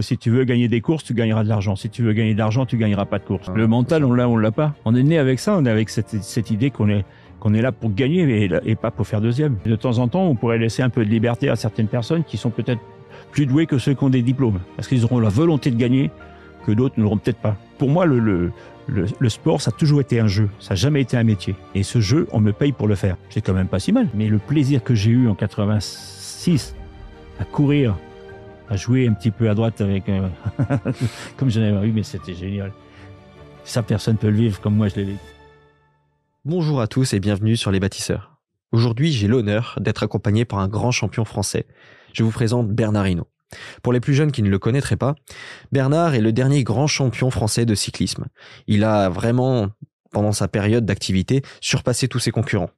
Si tu veux gagner des courses, tu gagneras de l'argent. Si tu veux gagner de l'argent, tu gagneras pas de courses. Le mental, on l'a, on l'a pas. On est né avec ça, on est avec cette, idée qu'on est qu'on est là pour gagner et, pas pour faire deuxième. De temps en temps, on pourrait laisser un peu de liberté à certaines personnes qui sont peut-être plus doués que ceux qui ont des diplômes, parce qu'ils auront la volonté de gagner que d'autres ne l'auront peut-être pas. Pour moi, le, le, sport, ça a toujours été un jeu, ça n'a jamais été un métier. Et ce jeu, on me paye pour le faire. C'est quand même pas si mal. Mais le plaisir que j'ai eu en 86 à courir à jouer un petit peu à droite avec, euh, comme j'en avais eu, mais c'était génial. Ça, personne peut le vivre comme moi je l'ai vécu. Bonjour à tous et bienvenue sur Les Bâtisseurs. Aujourd'hui, j'ai l'honneur d'être accompagné par un grand champion français. Je vous présente Bernard Hinault. Pour les plus jeunes qui ne le connaîtraient pas, Bernard est le dernier grand champion français de cyclisme. Il a vraiment, pendant sa période d'activité, surpassé tous ses concurrents.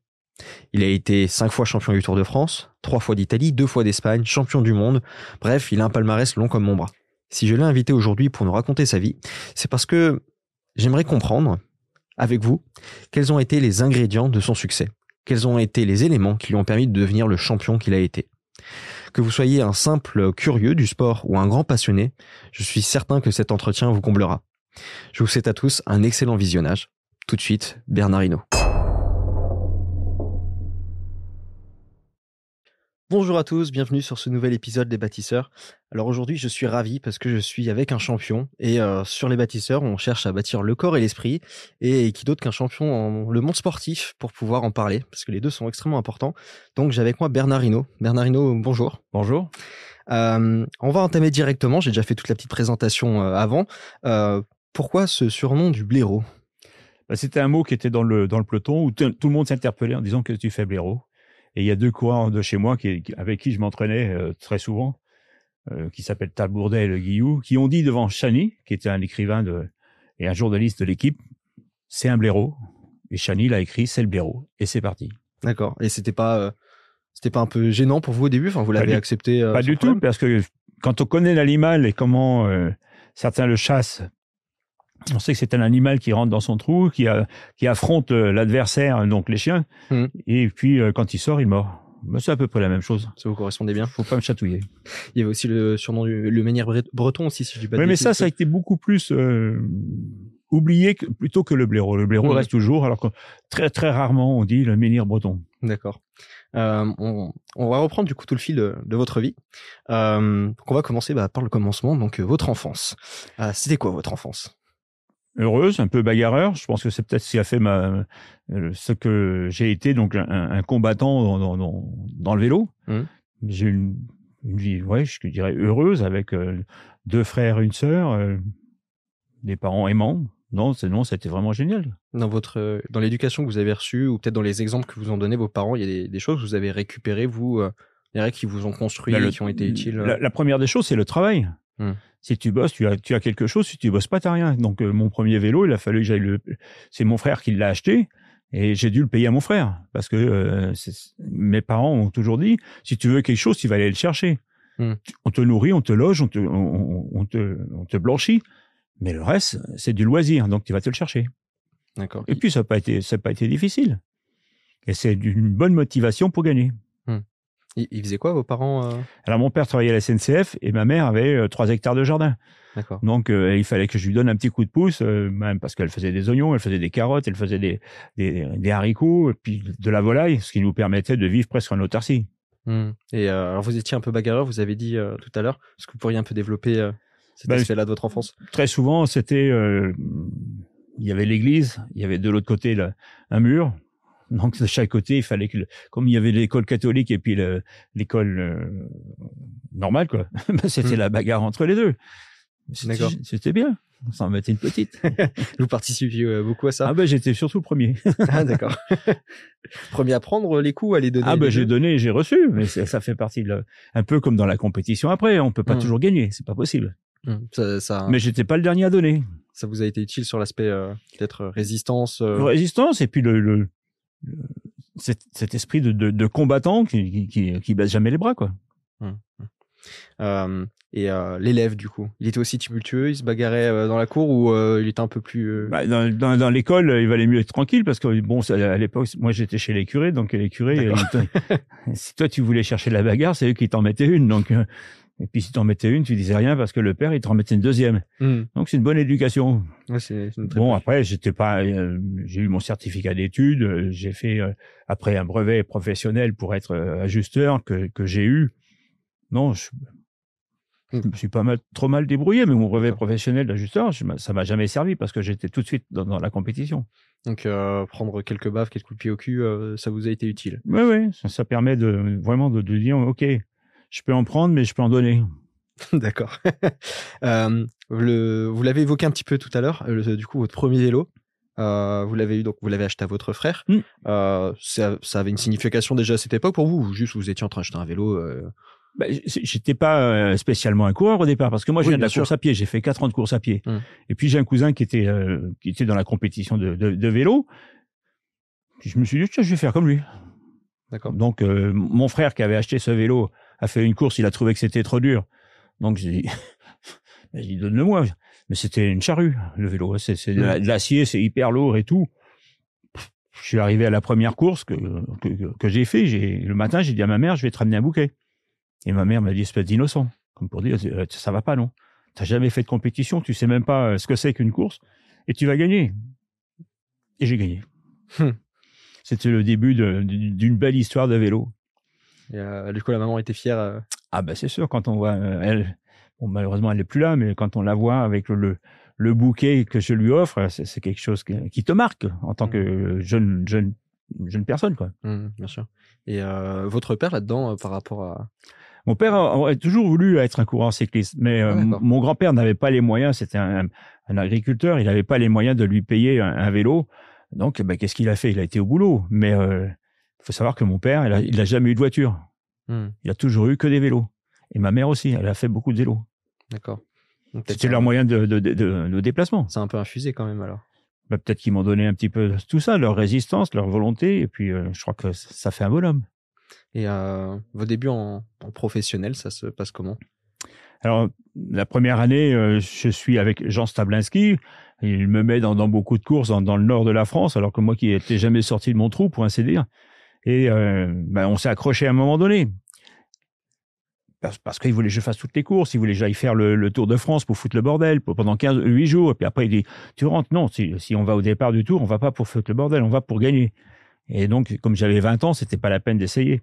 Il a été cinq fois champion du Tour de France, trois fois d'Italie, deux fois d'Espagne, champion du monde. Bref, il a un palmarès long comme mon bras. Si je l'ai invité aujourd'hui pour nous raconter sa vie, c'est parce que j'aimerais comprendre, avec vous, quels ont été les ingrédients de son succès. Quels ont été les éléments qui lui ont permis de devenir le champion qu'il a été. Que vous soyez un simple curieux du sport ou un grand passionné, je suis certain que cet entretien vous comblera. Je vous souhaite à tous un excellent visionnage. Tout de suite, Bernard Hinault. Bonjour à tous, bienvenue sur ce nouvel épisode des bâtisseurs. Alors aujourd'hui je suis ravi parce que je suis avec un champion et euh, sur les bâtisseurs on cherche à bâtir le corps et l'esprit et qui d'autre qu'un champion en le monde sportif pour pouvoir en parler parce que les deux sont extrêmement importants. Donc j'ai avec moi Bernard Hinault. Bernard Hinault, bonjour. Bonjour. Euh, on va entamer directement, j'ai déjà fait toute la petite présentation euh, avant. Pourquoi ce surnom du blaireau? Bah, C'était un mot qui était dans le, dans le peloton où tout le monde s'interpellait en disant que tu fais blaireau. Et il y a deux coureurs de chez moi qui, avec qui je m'entraînais euh, très souvent, euh, qui s'appellent Talbourdet et Le Guillou, qui ont dit devant Chani, qui était un écrivain de, et un journaliste de l'équipe, c'est un blaireau. Et Chani l'a écrit, c'est le blaireau. Et c'est parti. D'accord. Et c'était pas, euh, c'était pas un peu gênant pour vous au début? Enfin, vous l'avez accepté Pas du tout, parce que quand on connaît l'animal et comment certains le chassent on sait que c'est un animal qui rentre dans son trou, qui, a, qui affronte euh, l'adversaire, donc les chiens, mmh. et puis euh, quand il sort, il mord. C'est à peu près la même chose. Ça vous correspondait bien Faut pas me chatouiller. Il y avait aussi le surnom du le menhir breton aussi, si je dis pas Oui, mais ça, ça a été beaucoup plus euh, oublié que, plutôt que le blaireau. Le blaireau mmh. reste toujours, alors que très très rarement on dit le menhir breton. D'accord. Euh, on, on, va reprendre du coup tout le fil de, de votre vie. Euh, on va commencer bah, par le commencement, donc votre enfance. C'était quoi votre enfance? Heureuse, un peu bagarreur. Je pense que c'est peut-être ce qui a fait ma, euh, ce que j'ai été, donc un, un combattant dans, dans, dans, le vélo. Mmh. J'ai une, une vie, ouais, je dirais heureuse avec euh, deux frères, une sœur, euh, des parents aimants. Non, non, c'était vraiment génial. Dans votre, dans l'éducation que vous avez reçue, ou peut-être dans les exemples que vous ont donné vos parents, il y a des, des choses que vous avez récupérées, vous, des règles qui vous ont construit, bah, qui ont été utiles. La, la, première des choses, c'est le travail. Mmh. Si tu bosses, tu as, tu as quelque chose. Si tu bosses pas, t'as rien. Donc euh, mon premier vélo, il a fallu que j'aille le. C'est mon frère qui l'a acheté et j'ai dû le payer à mon frère parce que euh, mes parents ont toujours dit si tu veux quelque chose, tu vas aller le chercher. Mmh. On te nourrit, on te loge, on te, on, on, te, on te blanchit, mais le reste, c'est du loisir. Donc tu vas te le chercher. D'accord. Et puis ça n'a pas été, ça n'a pas été difficile. Et c'est une bonne motivation pour gagner. Ils faisaient quoi vos parents euh? Alors mon père travaillait à la SNCF et ma mère avait euh, trois hectares de jardin. D'accord. Donc euh, il fallait que je lui donne un petit coup de pouce, même parce qu'elle faisait des oignons, elle faisait des carottes, elle faisait des, des, des, haricots et puis de la volaille, ce qui nous permettait de vivre presque en autarcie. Mmh. Et alors vous étiez un peu bagarreur, vous avez dit tout à l'heure. Est-ce que vous pourriez un peu développer cet ben, aspect-là de votre enfance? Très souvent, c'était il y avait l'église, il y avait de l'autre côté là, un mur, donc de chaque côté, il fallait que, comme il y avait l'école catholique et puis l'école euh, normale, quoi, bah, c'était mmh. la bagarre entre les deux. C'était bien. Ça en mettait une petite. Vous participiez euh, beaucoup à ça? Ah ben j'étais surtout le premier. ah d'accord. premier à prendre les coups, à les donner. Ah ben j'ai donné, j'ai reçu, mais ça fait partie de un peu comme dans la compétition. Après, on peut pas mmh. toujours gagner, c'est pas possible. Mmh. Ça, ça... Mais j'étais pas le dernier à donner. Ça vous a été utile sur l'aspect euh, peut-être résistance. Résistance et puis le, le, cet, cet, esprit de, de, de combattant qui, qui, qui, baisse jamais les bras, quoi. Hum, hum. Euh, et euh, l'élève, du coup, il était aussi tumultueux, il se bagarrait euh, dans la cour ou il était un peu plus. Bah, dans, dans, dans l'école, il valait mieux être tranquille parce que bon, à l'époque, moi j'étais chez les curés, donc les curés, si toi tu voulais chercher la bagarre, c'est eux qui t'en mettaient une, donc Et puis si tu en mettais une, tu disais rien parce que le père, il te remettait une deuxième. Hmm. Donc c'est une bonne éducation. Ouais, c'est c'est une très Bon, après, j'étais pas, euh, j'ai eu mon certificat d'études, euh, j'ai fait euh, après un brevet professionnel pour être ajusteur que que j'ai eu. Non, je, je me suis pas mal, trop mal débrouillé, mais mon brevet professionnel d'ajusteur, je ça m'a jamais servi parce que j'étais tout de suite dans, dans la compétition. Donc prendre quelques baffes, quelques coups de pied au cul, ça vous a été utile. Oui, oui, ça, ça permet de vraiment de, de dire, ok, je peux en prendre, mais je peux en donner. D'accord. Euh, le, vous l'avez évoqué un petit peu tout à l'heure. le- Du coup, votre premier vélo, euh, vous l'avez eu donc vous l'avez acheté à votre frère. Mm. Euh, ça, ça avait une signification déjà à cette époque pour vous ou juste vous étiez en train d'acheter un vélo euh, Bah, j'étais pas euh, spécialement un coureur au départ parce que moi je Oui, viens de la sûr. course à pied j'ai fait quatre ans de course à pied Hum. et puis j'ai un cousin qui était euh, qui était dans la compétition de, de, de vélo puis je me suis dit tiens je vais faire comme lui D'accord. donc euh, mon frère qui avait acheté ce vélo a fait une course il a trouvé que c'était trop dur donc j'ai dit Ben, dit donne-le-moi mais c'était une charrue le vélo c'est de la- de l'acier c'est hyper lourd et tout je suis arrivé à la première course que, que, que- j'ai fait. Le matin, j'ai dit à ma mère, je vais te ramener un bouquet. Et ma mère m'a dit, espèce d'innocent. Comme pour dire, euh, ça va pas, non? T'as jamais fait de compétition, tu sais même pas euh, ce que c'est qu'une course, et tu vas gagner. Et j'ai gagné. Hum. C'était le début d'une belle histoire de vélo. Et, euh, du coup, la maman était fière. euh, Ah ben c'est sûr, quand on voit euh, elle, bon malheureusement elle est plus là, mais quand on la voit avec le, le bouquet que je lui offre, c'est c'est quelque chose qui, qui te marque en tant que jeune jeune jeune personne quoi. mm, bien sûr. Et euh, votre père là-dedans, euh, par rapport à. Mon père aurait toujours voulu être un coureur cycliste, mais euh, Ah, d'accord. mon grand-père n'avait pas les moyens. C'était un, un agriculteur, il n'avait pas les moyens de lui payer un, un vélo. Donc, ben, qu'est-ce qu'il a fait? Il a été au boulot. Mais faut savoir que mon père, il a, il a jamais eu de voiture. Mm, Il a toujours eu que des vélos. Et ma mère aussi, elle a fait beaucoup de vélos. D'accord. C'était leur moyen de, de, de, de- déplacement. C'est un peu infusé quand même alors. Ben, Peut-être qu'ils m'ont donné un petit peu tout ça, leur résistance, leur volonté. Et puis, euh, je crois que ça fait un bonhomme. Et euh, vos débuts en, en professionnel, ça se passe comment? Alors, la première année, euh, je suis avec Jean Stablinski. Il me met dans, dans beaucoup de courses dans, dans le nord de la France, alors que moi qui n'étais jamais sorti de mon trou, pour ainsi dire. Et euh, ben, on s'est accroché à un moment donné. Parce, parce qu'il voulait que je fasse toutes les courses, il voulait que j'aille faire le, le Tour de France pour foutre le bordel pendant 15, 8 jours. Et puis après, il dit, tu rentres Non, si, si on va au départ du Tour, on va pas pour foutre le bordel, on va pour gagner. Et donc, comme j'avais 20 ans, c'était pas la peine d'essayer.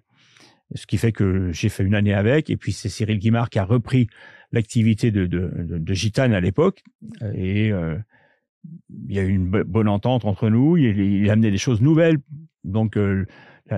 Ce qui fait que j'ai fait une année avec, et puis c'est Cyril Guimard qui a repris l'activité de, de, de, de Gitane à l'époque. Et euh, il y a eu une bo- bonne entente entre nous. Il, il a amené des choses nouvelles. Donc, euh,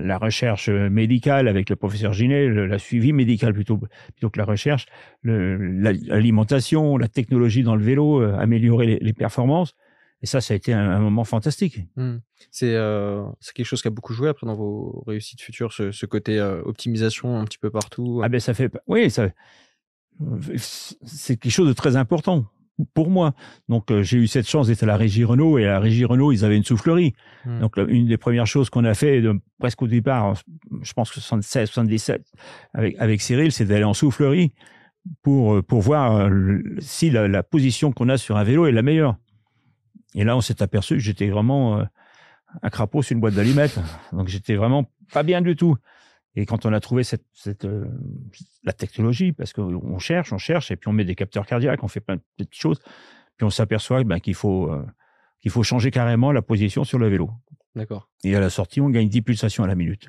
la, recherche médicale avec le professeur Ginet, le, la suivi médical plutôt, plutôt que la recherche, l'alimentation, la technologie dans le vélo, euh, améliorer les, les performances. Et ça, ça a été un, un moment fantastique. Mm. C'est euh, quelque chose qui a beaucoup joué après dans vos réussites futures, ce, ce côté euh, optimisation un petit peu partout. Ah ben ça fait, oui, c'est quelque chose de très important pour moi. Donc euh, j'ai eu cette chance d'être à la régie Renault et à la régie Renault ils avaient une soufflerie. Mm. Donc une des premières choses qu'on a fait de, presque au départ, je pense que 76, 77 avec avec Cyril, c'est d'aller en soufflerie pour euh, pour voir euh, le- si la, la position qu'on a sur un vélo est la meilleure. Et là on s'est aperçu que j'étais vraiment euh, un crapaud sur une boîte d'allumettes. Donc j'étais vraiment pas bien du tout. Et quand on a trouvé cette, cette euh, la technologie, parce qu'on cherche, on cherche, et puis on met des capteurs cardiaques, on fait plein de petites choses, puis on s'aperçoit ben, qu'il faut euh, qu'il faut changer carrément la position sur le vélo. D'accord. Et à la sortie, on gagne 10 pulsations à la minute,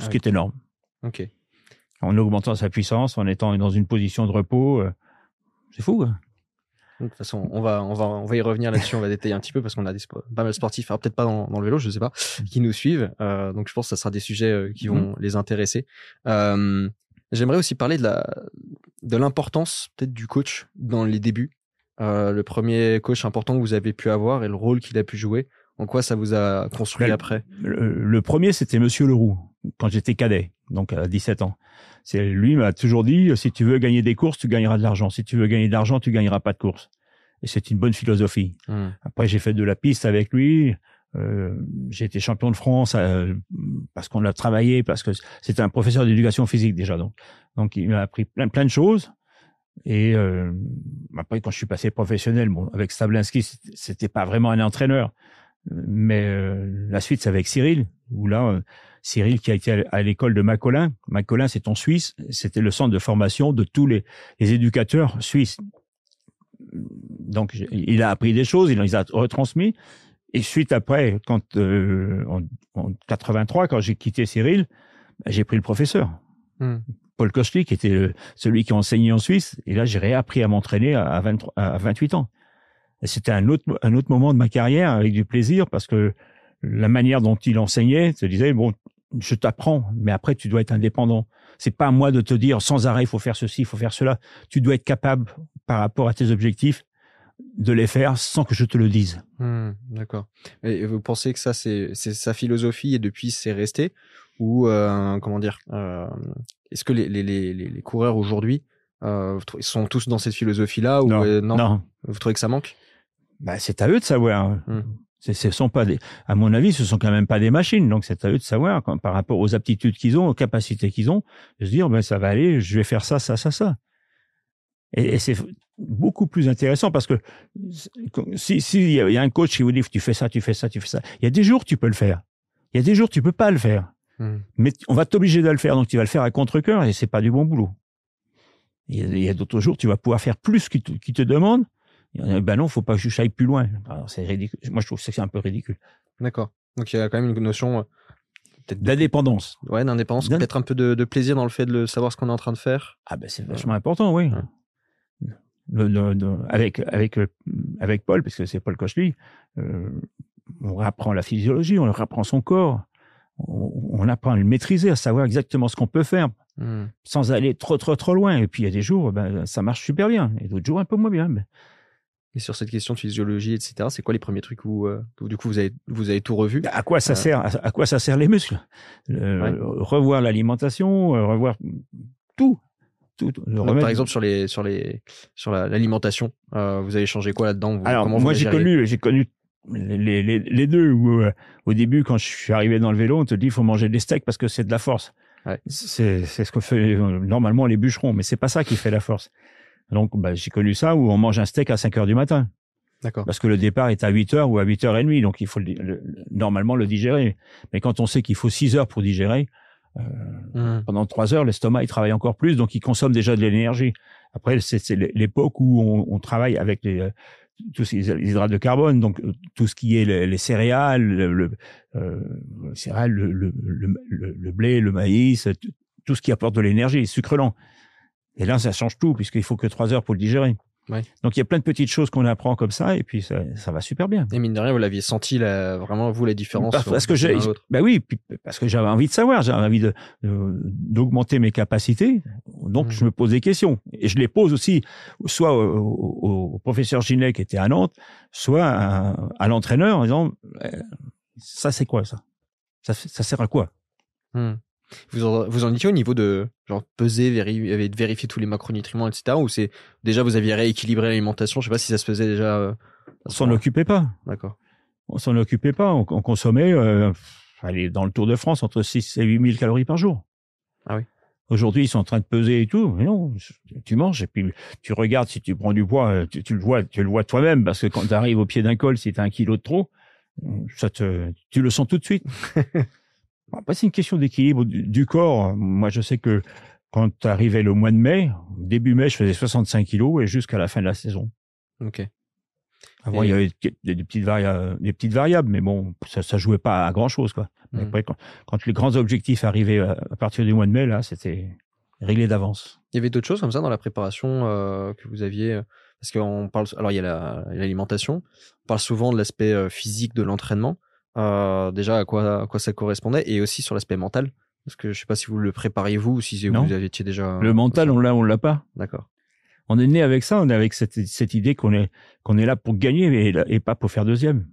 ce Ah qui est énorme. Ok. En augmentant sa puissance, en étant dans une position de repos, euh, c'est fou. hein. De toute façon, on va, on va, on va y revenir là-dessus. On va détailler un petit peu parce qu'on a des pas mal de sportifs, alors peut-être pas dans, dans le vélo, je sais pas, qui nous suivent. Euh, donc je pense que ça sera des sujets euh, qui vont les intéresser. Euh, J'aimerais aussi parler de la, de l'importance peut-être du coach dans les débuts. Euh, le premier coach important que vous avez pu avoir et le rôle qu'il a pu jouer. En quoi ça vous a construit après? Le, le premier, c'était Monsieur Leroux, quand j'étais cadet, donc à 17 ans. C'est lui m'a toujours dit si tu veux gagner des courses, tu gagneras de l'argent. Si tu veux gagner de l'argent, tu gagneras pas de courses. Et c'est une bonne philosophie. Hmm. Après, j'ai fait de la piste avec lui. Euh, j'ai été champion de France euh, parce qu'on l'a travaillé, parce que c'était un professeur d'éducation physique déjà. Donc, donc il m'a appris plein, plein de choses. Et euh, après, quand je suis passé professionnel, bon, avec Stablinski, c'était pas vraiment un entraîneur, mais euh, la suite, c'est avec Cyril. où là, euh, Cyril qui a été à l'école de Macolin, Macolin c'est en Suisse, c'était le centre de formation de tous les, les éducateurs suisses. Donc il a appris des choses, il les a retransmis. Et suite après, quand euh, en, en 83, quand j'ai quitté Cyril, bah, j'ai pris le professeur. Hmm. Paul Kochli, qui était le- celui qui enseignait en Suisse. Et là, j'ai réappris à m'entraîner à, à 23 à 28 ans. C'était un autre, un autre moment de ma carrière avec du plaisir parce que la manière dont il enseignait te disait, bon, je t'apprends, mais après, tu dois être indépendant. C'est pas à moi de te dire sans arrêt, il faut faire ceci, il faut faire cela. Tu dois être capable, par rapport à tes objectifs, de les faire sans que je te le dise. Hmm, D'accord. Et vous pensez que ça, c'est c'est sa philosophie et depuis, c'est resté? Ou, euh, comment dire euh, Est-ce que les, les, les, coureurs aujourd'hui euh, sont tous dans cette philosophie-là ou Non, non. Vous trouvez que ça manque? Bah, c'est à eux de savoir. Hmm. Ce sont pas des, à mon avis, ce sont quand même pas des machines. Donc, c'est à eux de savoir, quand- par rapport aux aptitudes qu'ils ont, aux capacités qu'ils ont, de se dire, ben, ça va aller, je vais faire ça, ça, ça, ça. Et, et c'est beaucoup plus intéressant parce que si, y a un coach qui vous dit, tu fais ça, tu fais ça, tu fais ça. Il y a des jours, tu peux le faire. Il y a des jours, tu peux pas le faire. Hmm. Mais on va t'obliger de le faire, donc tu vas le faire à contre-cœur et c'est pas du bon boulot. Il y a, d'autres jours, tu vas pouvoir faire plus qu'il te, qu'il te demande. Euh, Ben non, faut pas que je aille plus loin. C'est ridicule. Moi, je trouve que c'est un peu ridicule. D'accord. Donc il y a quand même une notion euh, D'indépendance. ouais, d'indépendance, D'in- peut-être un peu de, de plaisir dans le fait de le- savoir ce qu'on est en train de faire. Ah ben c'est vachement important, oui. Ouais. Le- le- le- avec avec euh, avec Paul, parce que c'est Paul Kochli, euh, on apprend la physiologie, on apprend son corps, on, on apprend à le maîtriser, à savoir exactement ce qu'on peut faire, Hmm. sans aller trop trop trop loin. Et puis il y a des jours, ben ça marche super bien, et d'autres jours un peu moins bien. Ben, Et sur cette question de physiologie, etc., c'est quoi les premiers trucs où, euh, du coup vous avez, vous avez tout revu? À quoi ça Euh. sert à, à quoi ça sert les muscles? Euh, Ouais. Revoir l'alimentation, euh, revoir tout, Donc, Par exemple sur les sur les sur la- l'alimentation, euh, vous avez changé quoi là-dedans? Alors moi j'ai connu, j'ai connu les, les, les deux. Où, au début, quand je suis arrivé dans le vélo, on te dit il faut manger des steaks parce que c'est de la force. Ouais. C'est ce que fait normalement les bûcherons, mais c'est pas ça qui fait la force. Donc bah, j'ai connu ça où on mange un steak à 5 heures du matin D'accord. parce que le départ est à 8 heures ou à 8 heures et demie, donc il faut le, le- normalement le digérer. Mais quand on sait qu'il faut 6 heures pour digérer, euh, Hmm. pendant trois heures, l'estomac il travaille encore plus, donc il consomme déjà de l'énergie. Après, c'est c'est l'époque où on, on travaille avec les, euh, tous les hydrates de carbone, donc euh, tout ce qui est les, les céréales, le, le, euh, les céréales, le, le, le, le- le blé, le maïs, tout- ce qui apporte de l'énergie, les sucres lents. Et là, ça change tout puisqu'il faut que trois heures pour le digérer. Ouais. Donc il y a plein de petites choses qu'on apprend comme ça, et puis ça, ça va super bien. Et mine de rien, vous l'aviez senti la, vraiment vous la différence Parce, parce que j'ai, ben oui, parce que j'avais envie de savoir, j'avais envie de, d'augmenter mes capacités. Donc Mhm. je me pose des questions et je les pose aussi, soit au, au- au professeur Ginet qui était à Nantes, soit à, à l'entraîneur en disant euh, ça c'est quoi ça? Ça, sert à quoi? Hmm. Vous en, vous en étiez au niveau de genre peser, vérifier, vérifier tous les macronutriments, etc. Ou c'est déjà vous aviez rééquilibré l'alimentation? Je sais pas si ça se faisait déjà. euh, On s'en occupait pas. D'accord. On s'en occupait pas. On, on consommait, euh, allez, dans le Tour de France, entre 6 et 8 000 calories par jour. Ah oui. Aujourd'hui, ils sont en train de peser et tout. Mais non, tu manges et puis tu regardes si tu prends du poids, euh, tu, tu le vois, tu le vois toi-même parce que quand tu arrives au pied d'un col, si tu as un kilo de trop, ça te, tu le sens tout de suite. Après, c'est une question d'équilibre du, du corps. Moi, je sais que quand arrivait le mois de mai, début mai, je faisais 65 kilos et jusqu'à la fin de la saison. Ok. Avant, Et- il y avait des, des petites varia- des petites variables, mais bon, ça, ça jouait pas à grand chose, quoi. Mhm. Après, quand, quand les grands objectifs arrivaient à, à partir du mois de mai, là, c'était réglé d'avance. Il y avait d'autres choses comme ça dans la préparation euh, que vous aviez euh, Parce qu'on parle. Alors, il y a la- l'alimentation. On parle souvent de l'aspect euh, physique de l'entraînement. Euh, déjà, à quoi, à quoi ça correspondait et aussi sur l'aspect mental. Parce que je sais pas si vous le prépariez vous ou si Non. vous aviez déjà. Le mental, on l'a, on l'a pas. D'accord. On est né avec ça, on est avec cette, cette idée qu'on est, qu'on est là pour gagner et, et pas pour faire deuxième.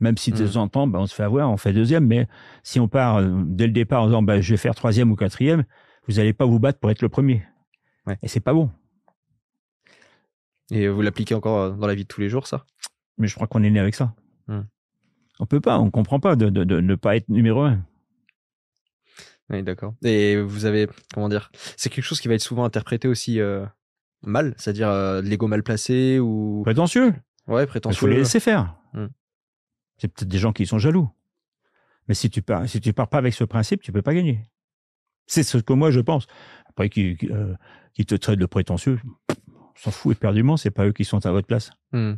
Même si de Mhm. temps en temps, ben, on se fait avoir, on fait deuxième, mais si on part euh, dès le départ en disant, ben, je vais faire troisième ou quatrième, vous n'allez pas vous battre pour être le premier. Ouais. Et c'est pas bon. Et vous l'appliquez encore euh, dans la vie de tous les jours, ça? Mais je crois qu'on est né avec ça. On peut pas, on comprend pas de, de, de ne pas être numéro un. Oui, d'accord. Et vous avez, comment dire, c'est quelque chose qui va être souvent interprété aussi euh, mal, c'est-à-dire euh, de l'ego mal placé ou Prétentieux. ouais Il faut prétentieux. les laisser faire. Hmm. C'est peut-être des gens qui sont jaloux. Mais si tu pars, si tu pars pas avec ce principe, tu peux pas gagner. C'est ce que moi je pense. Après, qui, qui, euh, qui te traite de prétentieux, s'en fout éperdument, c'est pas eux qui sont à votre place. Hmm.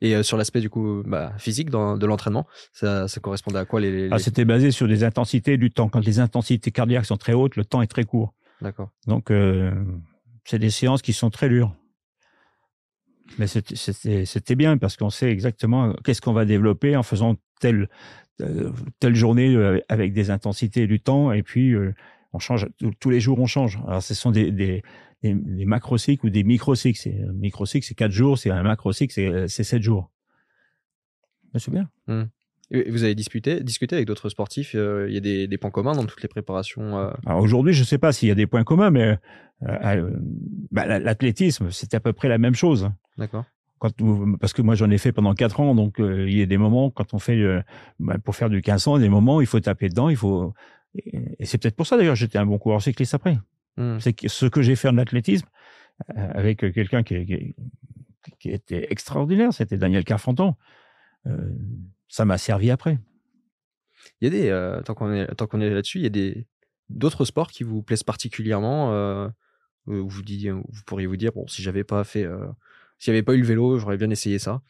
Et euh, sur l'aspect du coup bah, physique dans, de l'entraînement, ça, ça correspondait à quoi les, les- Ah, c'était basé sur des intensités du temps. Quand les intensités cardiaques sont très hautes, le temps est très court. D'accord. Donc, euh, c'est des séances qui sont très dures. Mais c'était- bien parce qu'on sait exactement qu'est-ce qu'on va développer en faisant telle, euh, telle journée avec des intensités du temps. Et puis, euh, on change, tous- tous les jours, on change. Alors, ce sont des, des, des, des macrocycles ou des microcycles. C'est- Un microcycle, c'est quatre jours. C'est un macrocycle, c'est c'est sept jours. Mais C'est bien. Et vous avez discuté, discuté avec d'autres sportifs. euh, Il y a des, des points communs dans toutes les préparations. euh, Alors aujourd'hui, je ne sais pas s'il y a des points communs, mais euh, euh, bah, la- l'athlétisme, c'est à peu près la même chose. D'accord. Quand parce que moi, j'en ai fait pendant quatre ans, donc euh, il y a des moments quand on fait euh, bah, pour faire du 1500, des moments où il faut taper dedans, il faut. Et, et c'est peut-être pour ça d'ailleurs, j'étais un bon coureur cycliste après. Hmm. C'est ce que j'ai fait en athlétisme euh, avec quelqu'un qui, qui, qui était extraordinaire, c'était Daniel Carfanton. Euh, ça m'a servi après. Il y a des, euh, tant qu'on est, qu'on est là-dessus, il y a des d'autres sports qui vous plaisent particulièrement. Euh, où vous dites, vous pourriez vous dire, bon, si j'avais pas fait, n'y avait pas eu le vélo, j'aurais bien essayé ça.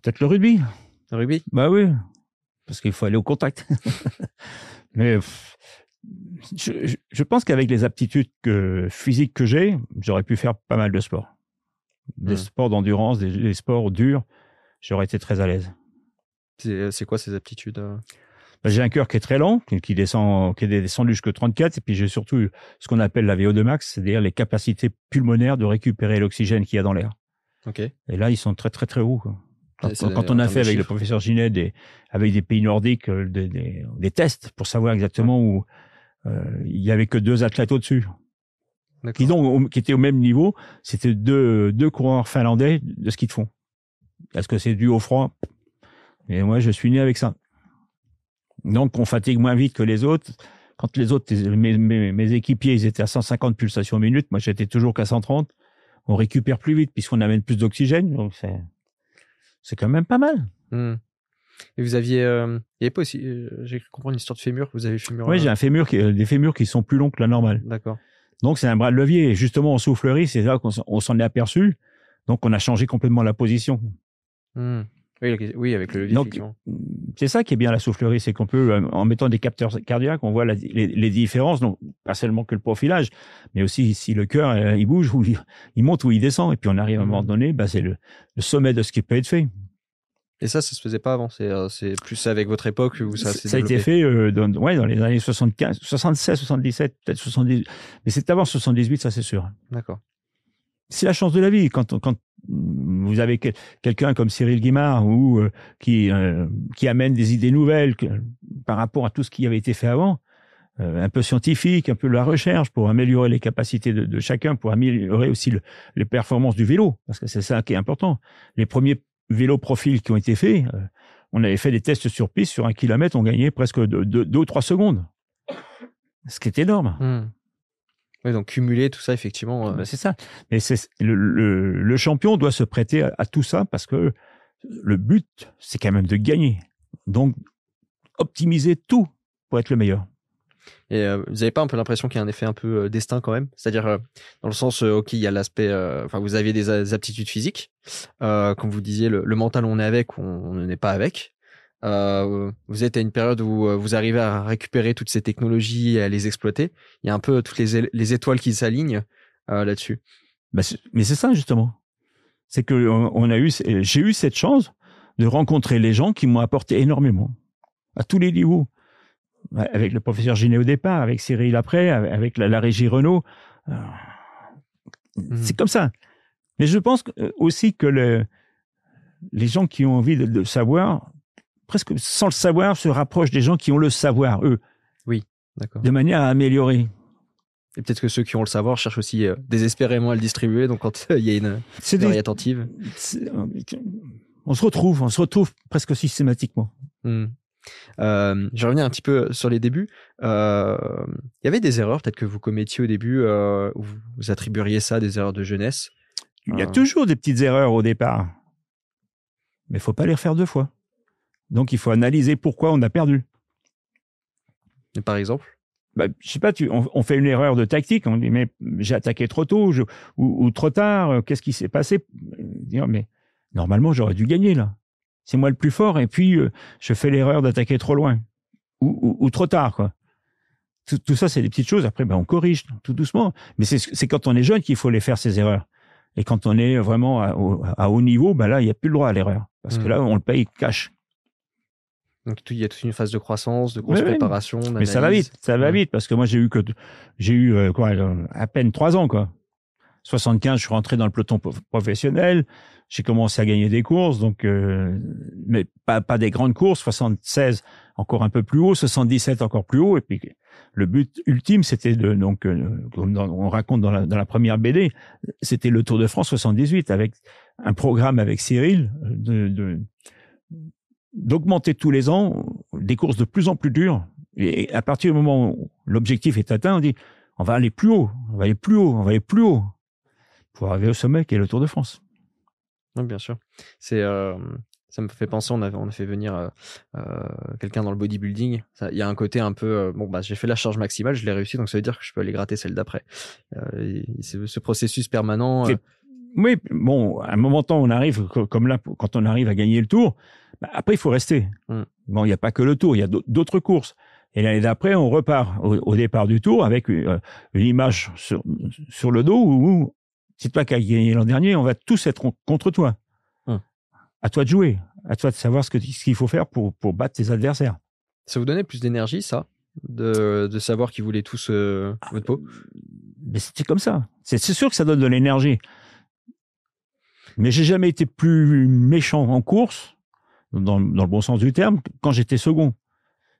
Peut-être le rugby. Le rugby? Bah oui, parce qu'il faut aller au contact. Mais pff, je, pense qu'avec les aptitudes que, physiques que j'ai, j'aurais pu faire pas mal de sports. Des Hmm. sports d'endurance, des, des sports durs, j'aurais été très à l'aise. C'est, quoi ces aptitudes euh? Bah, J'ai un cœur qui est très lent, qui, descend, qui est descendu jusqu'à 34, et puis j'ai surtout ce qu'on appelle la VO2 max, c'est-à-dire les capacités pulmonaires de récupérer l'oxygène qu'il y a dans l'air. Ok. Et là, ils sont très très très hauts. quoi. Quand, on a fait avec le professeur Ginet des, avec des pays nordiques euh, des, des, des tests pour savoir exactement où il y avait que deux athlètes au-dessus, qui, donc, qui étaient au même niveau. C'était deux, deux coureurs finlandais de ski de fond. Est-ce que c'est dû au froid? Et moi, je suis né avec ça. Donc, on fatigue moins vite que les autres. Quand les autres, mes, mes, mes équipiers, ils étaient à 150 pulsations minute, moi, j'étais toujours qu'à 130. On récupère plus vite puisqu'on amène plus d'oxygène. Donc, c'est, c'est quand même pas mal. Hmm. Et vous aviez, euh, il y avait pas aussi, euh, j'ai cru comprendre une histoire de fémur. Vous avez fémur. Oui, euh, j'ai un fémur qui, des fémurs qui sont plus longs que la normale. D'accord. Donc, c'est un bras de levier. Et justement, en soufflerie, c'est là qu'on s'en- est aperçu. Donc, on a changé complètement la position. Hmm. Oui, oui, avec le levier. Donc. C'est ça qui est bien la soufflerie, c'est qu'on peut, en mettant des capteurs cardiaques, on voit la- les, les différences, donc pas seulement que le profilage, mais aussi si le cœur il bouge ou il, il monte ou il descend, et puis on arrive à un moment Mhm. donné, bah, c'est le, le sommet de ce qui peut être fait. Et ça, ça se faisait pas avant. C'est, euh, c'est plus avec votre époque où ça s'est ça a été fait euh, dans, ouais, dans les années 75, 76, 77, peut-être 78, mais c'est avant 78, ça c'est sûr. D'accord. c'est la chance de la vie quand quand vous avez quel- quelqu'un comme Cyril Guimard ou euh, qui euh, qui amène des idées nouvelles que- par rapport à tout ce qui avait été fait avant euh, un peu scientifique un peu de la recherche pour améliorer les capacités de, de chacun pour améliorer aussi le- les performances du vélo parce que c'est ça qui est important les premiers vélos profils qui ont été faits euh, on avait fait des tests sur piste sur un kilomètre on gagnait presque deux, ou trois secondes ce qui est énorme Hmm. Oui, donc cumuler tout ça, effectivement. euh, ben, c'est ça. Mais c'est le, le, le champion doit se prêter à, à tout ça parce que le but, c'est quand même de gagner. Donc, optimiser tout pour être le meilleur. Et euh, vous n'avez pas un peu l'impression qu'il y a un effet un peu euh, destin quand même? C'est-à-dire, euh, dans le sens, ok, il y a l'aspect, enfin, vous aviez des, aptitudes physiques. Comme vous disiez, le, mental, on est avec, on on ne n'est pas avec. Vous êtes à une période où vous arrivez à récupérer toutes ces technologies et à les exploiter. Il y a un peu toutes les, étoiles qui s'alignent là-dessus. C'est- mais c'est ça justement. C'est que on a eu, j'ai eu cette chance de rencontrer les gens qui m'ont apporté énormément à tous les niveaux. Avec le professeur Ginet au départ, avec Cyril après, avec la, la régie Renault. Euh, C'est comme ça. Mais je pense euh, aussi que le, les gens qui ont envie de, de savoir, presque sans le savoir, se rapprochent des gens qui ont le savoir, eux, D'accord. de manière à améliorer. Et peut-être que ceux qui ont le savoir cherchent aussi euh, désespérément à le distribuer. Donc, quand il y a une C'est oreille des- attentive. on se retrouve, on se retrouve presque systématiquement. Hmm. Euh, je vais revenir un petit peu sur les débuts. Euh, Il y avait des erreurs peut-être que vous commettiez au début, euh, où vous, attribueriez ça à des erreurs de jeunesse? Il y a Ah. toujours des petites erreurs au départ, mais faut pas les refaire deux fois. Donc il faut analyser pourquoi on a perdu. Et par exemple? Bah, je sais pas, tu, on, fait une erreur de tactique. On dit mais j'ai attaqué trop tôt ou, trop tard. Euh, qu'est-ce qui s'est passé? Mais normalement j'aurais dû gagner là. C'est moi le plus fort et puis euh, je fais l'erreur d'attaquer trop loin ou, trop tard quoi. Tout, ça c'est des petites choses. Après ben on corrige tout doucement. Mais c'est quand on est jeune qu'il faut les faire ces erreurs. Et quand on est vraiment à, haut niveau, ben là il n'y a plus le droit à l'erreur parce que mmh. là on le paye cash. Donc il y a toute une phase de croissance, de grosse préparation. Mais ça va vite, ça va vite parce que moi j'ai eu que j'ai eu euh, quoi euh, à peine trois ans quoi. 75, je suis rentré dans le peloton professionnel. J'ai commencé à gagner des courses, donc euh, mais pas pas des grandes courses. 76 encore un peu plus haut, 77 encore plus haut. Et puis le but ultime, c'était de donc comme on raconte dans la, dans la première BD, c'était le Tour de France 78 avec un programme avec Cyril de, de d'augmenter tous les ans des courses de plus en plus dures. Et à partir du moment où l'objectif est atteint, on dit on va aller plus haut, on va aller plus haut, on va aller plus haut pour arriver au sommet qui est le Tour de France. Oui, bien sûr. C'est euh, ça me fait penser, on a, on a fait venir euh, euh, quelqu'un dans le bodybuilding. Il y a un côté un peu, bon, bah, j'ai fait la charge maximale, je l'ai réussi, donc ça veut dire que je peux aller gratter celle d'après. c'est ce processus permanent. Oui, bon, à un moment temps, on arrive, comme là, quand on arrive à gagner le tour, bah, après, il faut rester. Mm. Bon, il n'y a pas que le tour, il y a d'autres courses. Et l'année d'après, on repart au, départ du tour avec une, image sur, sur, le dos où, c'est toi qui as gagné l'an dernier, on va tous être contre toi. Mm. À toi de jouer, à toi de savoir ce qu'il faut faire pour, pour battre tes adversaires. Ça vous donnait plus d'énergie, ça? De, de, savoir qu'ils voulaient tous euh, votre peau? Mais c'était comme ça. C'est sûr que ça donne de l'énergie. Mais j'ai jamais été plus méchant en course dans, dans, le bon sens du terme, quand j'étais second.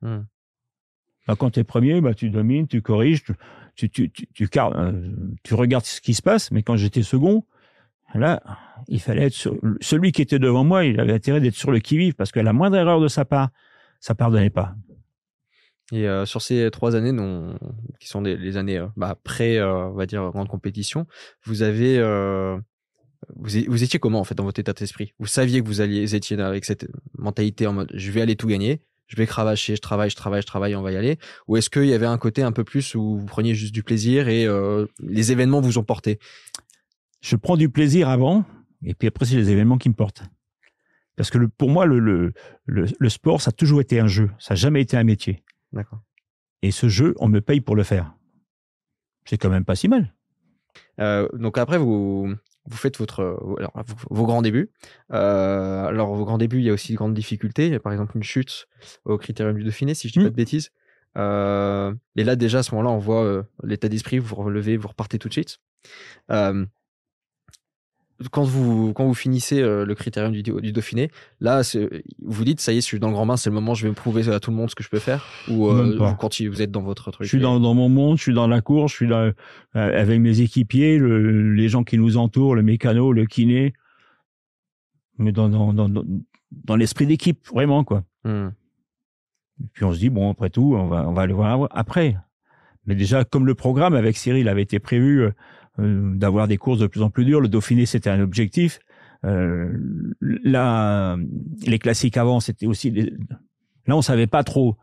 Hmm. Bah, quand tu es premier, bah, tu domines, tu corriges, tu, euh, tu, regardes ce qui se passe, mais quand j'étais second, là, il fallait être celui qui était devant moi, il avait intérêt d'être sur le qui-vive, parce que la moindre erreur de sa part, ça pardonnait pas. Et euh, sur ces trois années, non, qui sont des, les années euh, bah, pré, on va dire, grande compétition, vous avez vous, étiez comment en fait dans votre état d'esprit? Vous saviez que vous alliez, vous étiez avec cette mentalité en mode je vais aller tout gagner, je vais cravacher, je travaille, je travaille, je travaille, on va y aller Ou est-ce qu'il y avait un côté un peu plus où vous preniez juste du plaisir et euh, les événements vous ont porté? Je prends du plaisir avant et puis après c'est les événements qui me portent. Parce que le, pour moi le, le, le, sport ça a toujours été un jeu, ça n'a jamais été un métier. D'accord. Et ce jeu on me paye pour le faire. C'est quand même pas si mal. Euh, donc après, vous, vous faites votre, euh, alors, vos, grands débuts. Euh, alors, vos grands débuts, il y a aussi de grandes difficultés. Il y a par exemple une chute au critérium du Dauphiné, si je dis pas mmh. de bêtises. Euh, et là, déjà, à ce moment-là, on voit euh, l'état d'esprit, vous vous relevez, vous repartez tout de suite. Euh, quand vous quand vous finissez euh, le critérium du, du Dauphiné, là, vous dites ça y est, je suis dans le grand bain, c'est le moment, je vais me prouver à tout le monde ce que je peux faire? Ou euh, vous, vous êtes dans votre truc. Je suis dans, dans mon monde, je suis dans la course, je suis là, euh, avec mes équipiers, le, les gens qui nous entourent, le mécano, le kiné, mais dans dans dans, dans l'esprit d'équipe, vraiment quoi. Hmm. Et puis on se dit bon après tout, on va on va aller voir après. Mais déjà comme le programme avec Cyril avait été prévu euh, d'avoir des courses de plus en plus dures. Le Dauphiné, c'était un objectif. Euh, là, les classiques avant, c'était aussi... Là, on savait pas trop.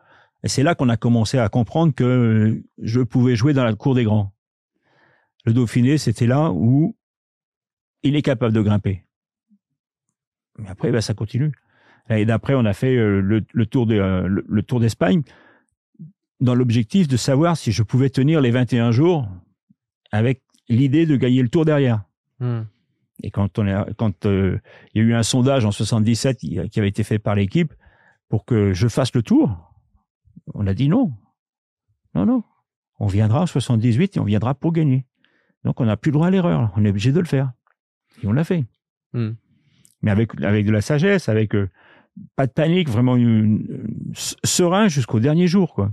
Et c'est là qu'on a commencé à comprendre que je pouvais jouer dans la cour des grands. Le Dauphiné, c'était là où il est capable de grimper. Mais après, ben, ça continue. Et d'après, on a fait euh, le, tour de, euh, le tour d'Espagne dans l'objectif de savoir si je pouvais tenir les 21 jours avec l'idée de gagner le tour derrière. Hmm. Et quand on a, quand euh, il y a eu un sondage en 77 qui avait été fait par l'équipe pour que je fasse le tour, on a dit non, non, non, on viendra en 78 et on viendra pour gagner. Donc on n'a plus le droit à l'erreur, on est obligé de le faire. Et on l'a fait. Hmm. Mais avec avec de la sagesse, avec euh, pas de panique, vraiment serein jusqu'au dernier jour, quoi.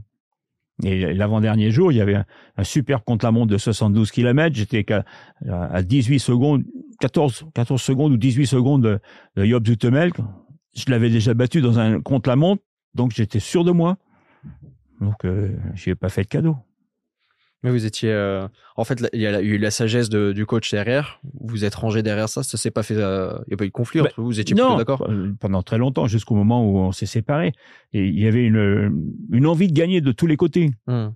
Et l'avant-dernier jour, il y avait un, super contre-la-montre de 72 km. J'étais à 18 secondes, 14, 14 secondes ou 18 secondes de, de Job. Je l'avais déjà battu dans un contre-la-montre, donc j'étais sûr de moi. Donc, euh, je n'ai pas fait de cadeau. Mais vous étiez, euh, en fait, il y a eu la sagesse de, du coach derrière. Vous êtes rangé derrière ça. Ça s'est pas fait. euh, Il n'y a pas eu de conflit Bah, entre vous. Vous étiez non, plutôt d'accord. euh, pendant très longtemps, jusqu'au moment où on s'est séparés. Et il y avait une, une envie de gagner de tous les côtés. Hmm.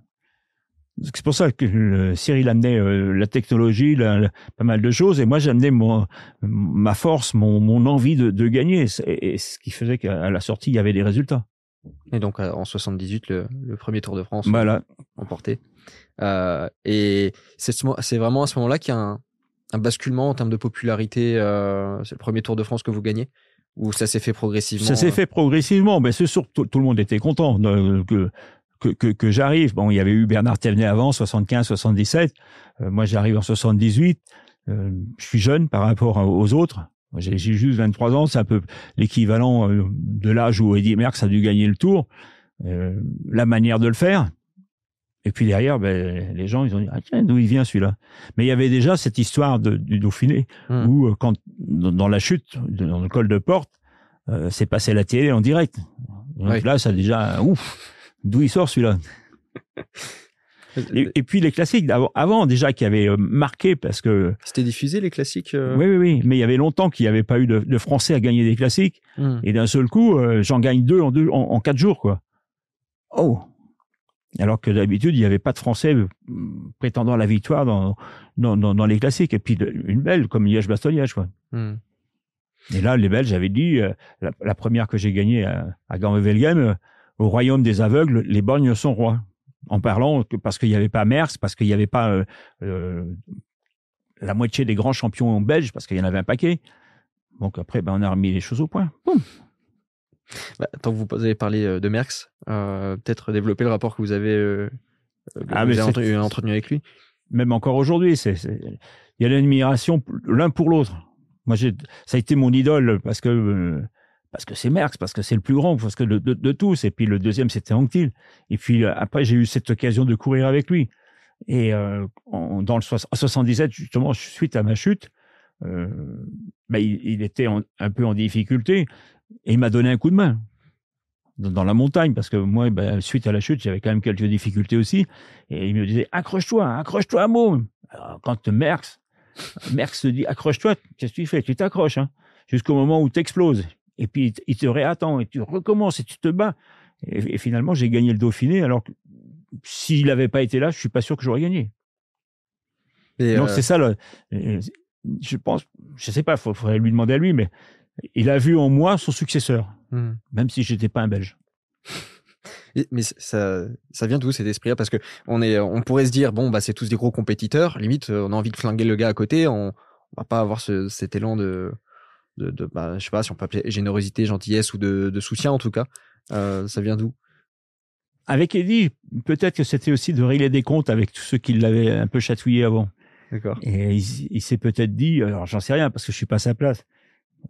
C'est pour ça que euh, Cyril amenait euh, la technologie, la- la- pas mal de choses, et moi j'amenais ma force, mon, mon envie de, de gagner, et, ce qui faisait qu'à la sortie il y avait des résultats. Et donc euh, en 78, le, le premier Tour de France Voilà. emporté. Euh, et c'est vraiment à ce moment-là qu'il y a un, un basculement en termes de popularité. euh, c'est le premier Tour de France que vous gagnez ou ça s'est fait progressivement Ça s'est euh, fait progressivement, mais c'est sûr que tout, tout le monde était content de- que que, que, que j'arrive. Bon, il y avait eu Bernard Thévenet avant, 75, 77. Euh, moi, j'arrive en 78. Euh, je suis jeune par rapport aux autres. J'ai juste 23 ans, c'est un peu l'équivalent de l'âge où Eddie Merckx a dû gagner le Tour. Euh, la manière de le faire. Et puis derrière, ben, les gens, ils ont dit, ah, tiens, d'où il vient celui-là? Mais il y avait déjà cette histoire de, du Dauphiné, hmm. où euh, quand dans dans la chute, dans le col de porte, euh, c'est passé la télé en direct. Donc Oui. là, ça déjà, ouf, d'où il sort celui-là? Et, et puis les classiques d'avant, avant déjà qui avaient euh, marqué parce que C'était diffusé les classiques. euh? Oui, oui, oui, mais il y avait longtemps qu'il n'y avait pas eu de, de Français à gagner des classiques Hmm. et d'un seul coup, euh, j'en gagne deux en deux en, en quatre jours quoi. Oh. Alors que d'habitude, il n'y avait pas de Français euh, prétendant à la victoire dans, dans, dans, dans les classiques. Et puis une belle comme Liège-Bastogne-Liège. Hmm. Et là, les Belges avaient dit, euh, la, la première que j'ai gagnée à, à Gand-Wevelgem, euh, au royaume des aveugles, les borgnes sont rois. En parlant que parce qu'il n'y avait pas Merckx, parce qu'il n'y avait pas euh, la moitié des grands champions belges, parce qu'il y en avait un paquet. Donc après, ben, on a remis les choses au point. Boum. Bah, tant que vous avez parlé euh, de Merckx, euh, peut-être développer le rapport que vous avez, euh, Ah, vous avez entretenu avec lui. Même encore aujourd'hui, c'est, il y a l'admiration l'un pour l'autre. Moi, j'ai, ça a été mon idole parce que euh, parce que c'est Merckx, parce que c'est le plus grand, parce que de, de, de tous. Et puis le deuxième, c'était Anctil. Et puis après, j'ai eu cette occasion de courir avec lui. Et euh, en- dans le soix- en 77, justement, suite à ma chute, euh, ben, il, il était en- un peu en difficulté et il m'a donné un coup de main dans, dans la montagne parce que moi, ben, suite à la chute, j'avais quand même quelques difficultés aussi. Et il me disait accroche-toi, accroche-toi à. Alors, quand Merckx, Merckx te dit accroche-toi, qu'est-ce que tu fais? Tu t'accroches hein, jusqu'au moment où tu exploses. Et puis il te- réattend et tu recommences et tu te bats. Et, et finalement, j'ai gagné le Dauphiné alors que s'il n'avait pas été là, je suis pas sûr que j'aurais gagné. Et, Donc euh, c'est ça, le, je pense, je sais pas, il faudrait lui demander à lui, mais il a vu en moi son successeur, hmm. même si j'étais pas un Belge. Mais ça, ça vient d'où cet esprit-là? Parce que on est, on pourrait se dire bon bah c'est tous des gros compétiteurs. Limite, euh, on a envie de flinguer le gars à côté. On, on va pas avoir ce, cet élan de, de, de bah, je sais pas si on peut appeler générosité, gentillesse ou de, de soutien en tout cas. Euh, ça vient d'où? Avec Eddie, peut-être que c'était aussi de régler des comptes avec tous ceux qui l'avaient un peu chatouillé avant. D'accord. Et il, il s'est peut-être dit, alors j'en sais rien parce que je suis pas à sa place.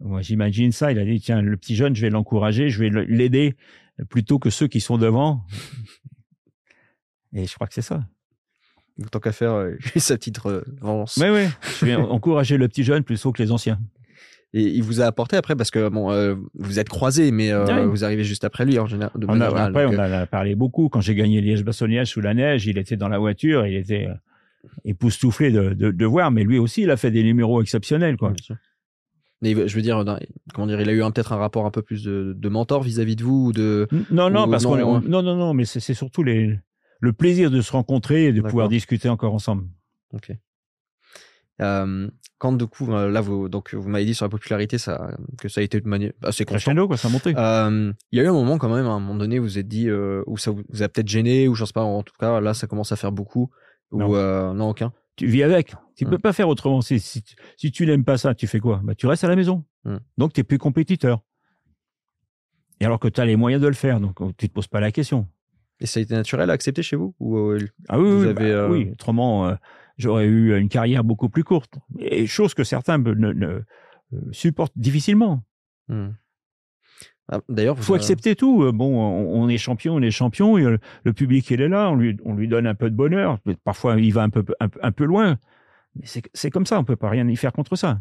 Moi, j'imagine ça. Il a dit, tiens, le petit jeune, je vais l'encourager, je vais l'aider plutôt que ceux qui sont devant. Et je crois que c'est ça. Tant qu'à faire, euh, sa petite revanche. Oui, oui. Je vais encourager le petit jeune plutôt que les anciens. Et il vous a apporté après parce que bon, euh, vous êtes croisés, mais euh, vous arrivez juste après lui en général. De On a- générale, après, donc, on euh, en a parlé beaucoup. Quand j'ai gagné Liège-Bastogne-Liège sous la neige, il était dans la voiture, il était euh, époustouflé de, de, de voir, mais lui aussi, il a fait des numéros exceptionnels, quoi. Mais je veux dire, comment dire, il a eu peut-être un rapport un peu plus de, de mentor vis-à-vis de vous ou de. Non, non, Ou parce qu'on, on- non, non, non, mais c'est surtout les, le plaisir de se rencontrer et de pouvoir discuter encore ensemble. Ok. Euh, quand du coup, euh, là, vous, donc vous m'avez dit sur la popularité, ça, que ça a été de manière assez constant. Crescendo, quoi, ça a monté. Euh, Il y a eu un moment quand même, à un moment donné, vous vous êtes dit, euh, où ça vous, vous a peut-être gêné, ou je sais pas, en tout cas, là, ça commence à faire beaucoup, ou Non. euh, non, aucun. Tu vis avec. Tu Hmm. peux pas faire autrement. Si, si, tu- si tu n'aimes pas ça, tu fais quoi? Bah, Tu restes à la maison. Hmm. Donc, tu es plus compétiteur. Et alors que tu as les moyens de le faire, donc tu te poses pas la question. Et ça a été naturel à accepter chez vous? Ou euh, Ah oui, Vous oui, avez, bah euh, oui. Autrement, euh, j'aurais eu une carrière beaucoup plus courte. Et chose que certains ne, ne- ne, supportent difficilement. hmm. Ah, D'ailleurs, Il faut accepter tout. Euh, Bon, on, est champion, on est champion. euh, le public, il est là. On lui, on lui donne un peu de bonheur. Parfois, il va un peu, un, peu- un peu loin. Mais c'est comme ça. On peut pas rien y faire contre ça.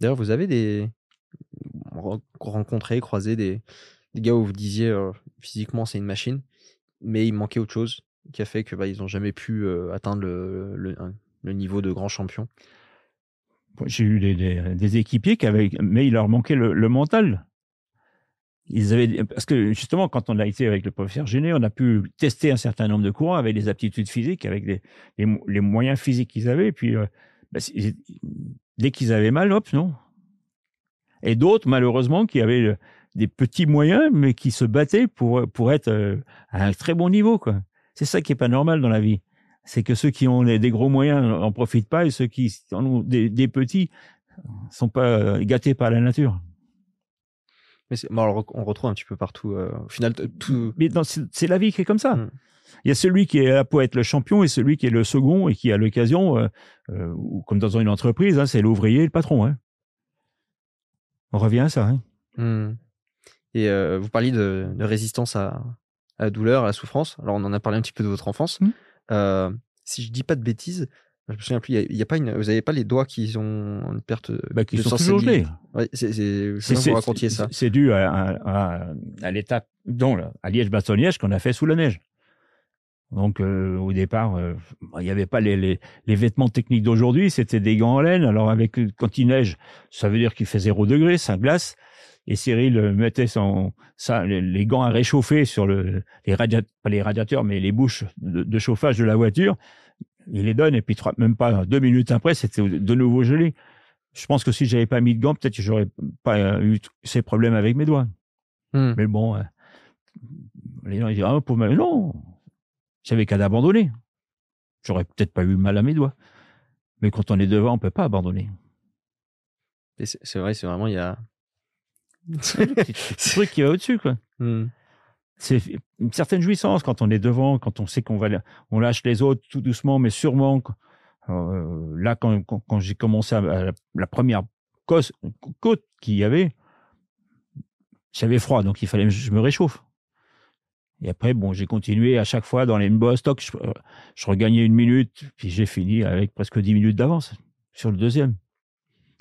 D'ailleurs, vous avez des ren- rencontré, croisé des, des gars où vous disiez euh, physiquement c'est une machine, mais il manquait autre chose. qui a fait que bah, ils n'ont jamais pu euh, atteindre le, le, le, niveau de grand champion J'ai eu des, équipiers qui avaient, mais il leur manquait le, mental. Ils avaient, parce que justement, quand on a été avec le professeur Géné, on a pu tester un certain nombre de courants avec des aptitudes physiques, avec les, moyens physiques qu'ils avaient. Et puis, euh, bah, dès qu'ils avaient mal, hop, non. Et d'autres, malheureusement, qui avaient euh, des petits moyens, mais qui se battaient pour, être euh, à un très bon niveau. C'est ça qui est pas normal dans la vie. C'est que ceux qui ont des gros moyens en profitent pas et ceux qui en ont des, des petits sont pas gâtés par la nature. Mais bon, on retrouve un petit peu partout. Euh, au final, tout. Mais c'est la vie qui est comme ça. Mm. Il y a celui qui est là pour être le champion et celui qui est le second et qui a l'occasion, euh, euh, comme dans une entreprise, hein, c'est l'ouvrier et le patron. Hein. On revient à ça. Hein. Mm. Et euh, vous parliez de, de résistance à, à, la douleur, à la souffrance. Alors, on en a parlé un petit peu de votre enfance. Mm. Si je dis pas de bêtises, je me souviens plus. Il y, a, pas une. Vous avez pas les doigts qui ont une perte bah, qui de sont gelés. Ouais, c'est. Racontiez ça. C'est dû à, à, à l'étape, dont à Liège-Bastogne-Liège qu'on a fait sous la neige. Donc euh, au départ, euh, il n'y avait pas les, les, les vêtements techniques d'aujourd'hui, c'était des gants en laine. Alors avec quand il neige, ça veut dire qu'il fait zéro degré, ça glace. Et Cyril mettait son, ça, les, gants à réchauffer sur le, les radiateurs, pas les radiateurs, mais les bouches de, de chauffage de la voiture il les donne et puis même pas deux minutes après, c'était de nouveau gelé. Je pense que si j'avais pas mis de gants, peut-être que j'aurais pas eu ces problèmes avec mes doigts. Hmm. Mais bon, euh, les gens ils disent ah pour moi non, j'avais qu'à abandonner. J'aurais peut-être pas eu mal à mes doigts. Mais quand on est devant, on peut pas abandonner. C'est vrai, c'est vraiment il y a ce truc qui va au-dessus quoi. Hmm c'est une certaine jouissance quand on est devant, quand on sait qu'on va, on lâche les autres tout doucement, mais sûrement. Euh, là, quand, quand, j'ai commencé à, la, première côte, côte qu'il y avait, j'avais froid, donc il fallait que je me réchauffe. Et après, bon, j'ai continué à chaque fois dans les stock, je, je regagnais une minute, puis j'ai fini avec presque dix minutes d'avance sur le deuxième.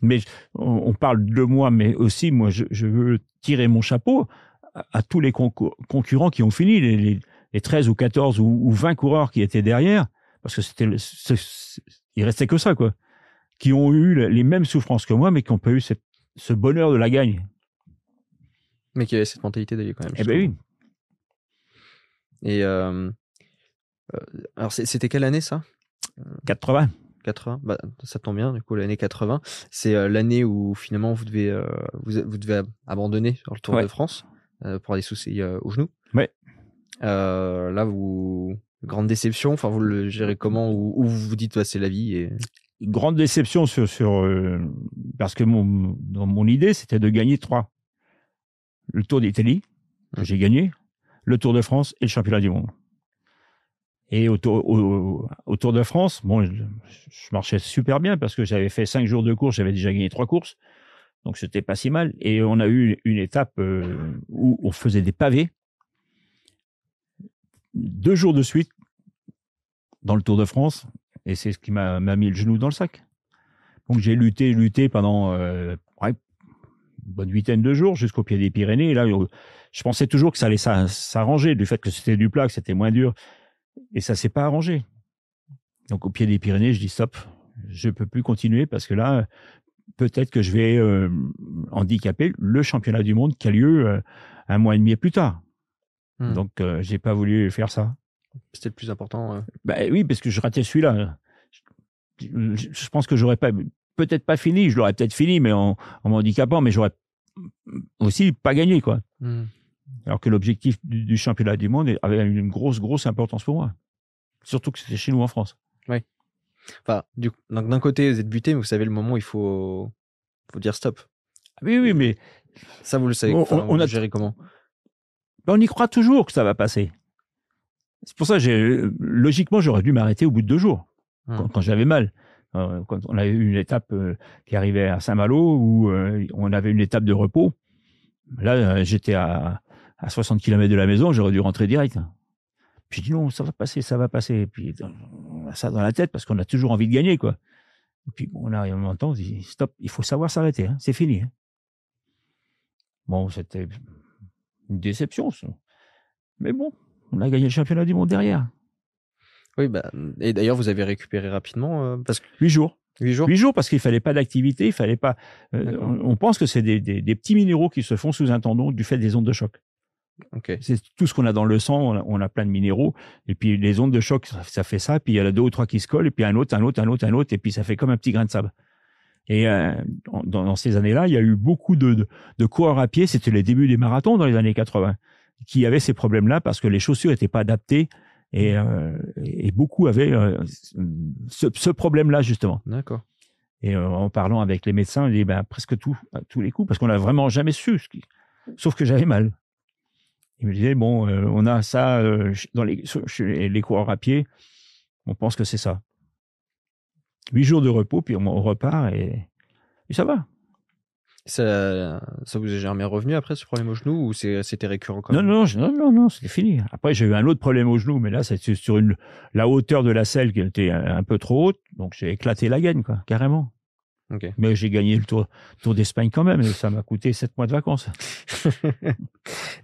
Mais on, parle de moi, mais aussi, moi, je, je veux tirer mon chapeau à, tous les concurrents qui ont fini, les, les, 13 ou 14 ou, 20 coureurs qui étaient derrière, parce que c'était, il restait que ça, quoi, qui ont eu les mêmes souffrances que moi, mais qui n'ont pas eu cette, ce bonheur de la gagne. Mais qui avaient cette mentalité d'aller quand même. Eh ben oui. Et euh, euh alors c'était quelle année ça? 80. 80, bah, ça tombe bien, du coup, l'année 80, c'est euh, l'année où finalement vous devez, euh, vous, vous, devez abandonner sur le Tour de France. Euh, pour des soucis euh, au genou. Ouais. Euh, là, vous grande déception. Enfin, vous le gérez comment ou, vous vous dites, c'est la vie et grande déception sur sur parce que mon dans mon idée c'était de gagner trois le Tour d'Italie que mmh. j'ai gagné le Tour de France et le championnat du monde et au tour, au, Tour de France bon je, marchais super bien parce que j'avais fait cinq jours de course j'avais déjà gagné trois courses donc c'était pas si mal. Et on a eu une étape euh, où on faisait des pavés deux jours de suite dans le Tour de France, et c'est ce qui m'a mis le genou dans le sac. Donc j'ai lutté, lutté pendant euh, une bonne huitaine de jours jusqu'au pied des Pyrénées. Et là, je pensais toujours que ça allait s'arranger du fait que c'était du plat, que c'était moins dur, et ça s'est pas arrangé. Donc au pied des Pyrénées, je dis stop, je peux plus continuer parce que là, peut-être que je vais euh, handicaper le championnat du monde qui a lieu euh, un mois et demi plus tard. Hmm. Donc, euh, j'ai pas voulu faire ça. C'était le plus important. Bah, oui, parce que je ratais celui-là. Je, pense que j'aurais pas, peut-être pas fini. Je l'aurais peut-être fini, mais en, en m'handicapant, mais j'aurais aussi pas gagné, quoi. Hmm. Alors que l'objectif du, championnat du monde avait une grosse, grosse importance pour moi. Surtout que c'était chez nous en France. Oui. Enfin, du d'un côté, vous êtes buté, mais vous savez le moment où il faut, faut dire stop. Oui, oui, mais ça, vous le savez. on, a géré comment? Ben, On y croit toujours que ça va passer. C'est pour ça, que logiquement, j'aurais dû m'arrêter au bout de deux jours, hum. quand, j'avais mal. Euh, quand on avait eu une étape euh, qui arrivait à Saint-Malo, où euh, on avait une étape de repos, là, j'étais à, à 60 km de la maison, j'aurais dû rentrer direct. Puis je dis non, ça va passer, ça va passer. Et puis on a ça dans la tête parce qu'on a toujours envie de gagner, quoi. Et puis bon, là, il y a un moment, on dit stop, il faut savoir s'arrêter, hein, c'est fini. Hein. Bon, c'était une déception, ça. mais bon, on a gagné le championnat du monde derrière. Oui, bah, et d'ailleurs, vous avez récupéré rapidement euh, parce que Huit jours. huit jours. Huit jours parce qu'il fallait pas d'activité, il fallait pas. euh, on, on pense que c'est des, des, des petits minéraux qui se font sous un tendon du fait des ondes de choc. C'est tout ce qu'on a dans le sang, on a, on a plein de minéraux, et puis les ondes de choc, ça, ça fait ça, puis il y en a deux ou trois qui se collent, et puis un autre, un autre, un autre, un autre, et puis ça fait comme un petit grain de sable. Et euh, dans, dans ces années-là, il y a eu beaucoup de, de, de coureurs à pied, c'était les débuts des marathons dans les années 80, qui avaient ces problèmes-là parce que les chaussures n'étaient pas adaptées, et, euh, et beaucoup avaient euh, ce, ce problème-là justement. D'accord. Et en parlant avec les médecins, ils disaient ben, presque tout, à tous les coups, parce qu'on n'a vraiment jamais su. ce qui- Sauf que j'avais mal. Ils me disaient, bon, euh, on a ça euh, dans les, chez coureurs à pied, on pense que c'est ça. Huit jours de repos, puis on, on repart et, et ça va. Ça, ça vous est jamais revenu après ce problème au genou ou c'était récurrent quand Non, même? non, je- non, non, non, c'était fini. Après, j'ai eu un autre problème au genou, mais là, c'était sur une, la hauteur de la selle qui était un, un peu trop haute, donc j'ai éclaté la gaine, quoi, carrément. Mais j'ai gagné le Tour, tour d'Espagne quand même, et ça m'a coûté sept mois de vacances.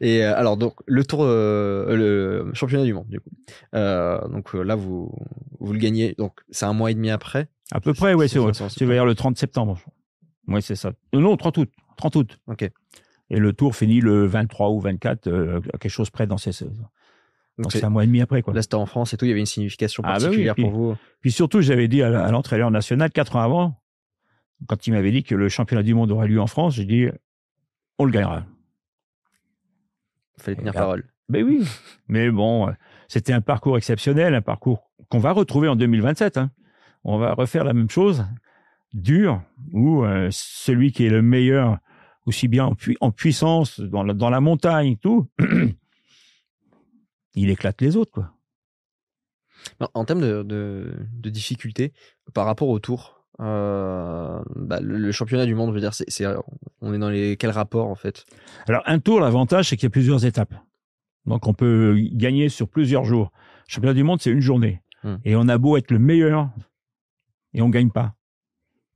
Et euh, alors donc le tour, euh, le championnat du monde du coup. Euh, donc là vous vous le gagnez. Donc c'est un mois et demi après. À peu près, ouais, C'est ça, c'est c'est vers le 30 septembre. Ouais, c'est ça. Non, 30 août. 30 août. Ok. Et le tour finit le 23 ou 24, euh, quelque chose près dans ces. Donc Donc c'est un mois et demi après, quoi. là c'était en France et tout. Il y avait une signification Ah bah oui, particulière puis- pour vous. Puis surtout, j'avais dit à à l'entraîneur national, quatre ans avant, quand il m'avait dit que le championnat du monde aurait lieu en France, j'ai dit, on le gagnera. Il fallait tenir parole. Ben oui. Mais bon, c'était un parcours exceptionnel, un parcours qu'on va retrouver en 2027. hein. On va refaire la même chose, dur, où euh, celui qui est le meilleur, aussi bien en, pui- en puissance, dans la, dans la montagne, tout, il éclate les autres, quoi. En- En termes de, de, de difficulté par rapport au tour, euh, bah, le, le championnat du monde, je veux dire, c'est, c'est- on est dans les quels rapports en fait? Alors, un tour, l'avantage, c'est qu'il y a plusieurs étapes. Donc, on peut gagner sur plusieurs jours. Le championnat du monde, c'est une journée. Hmm. Et on a beau être le meilleur, et on gagne pas.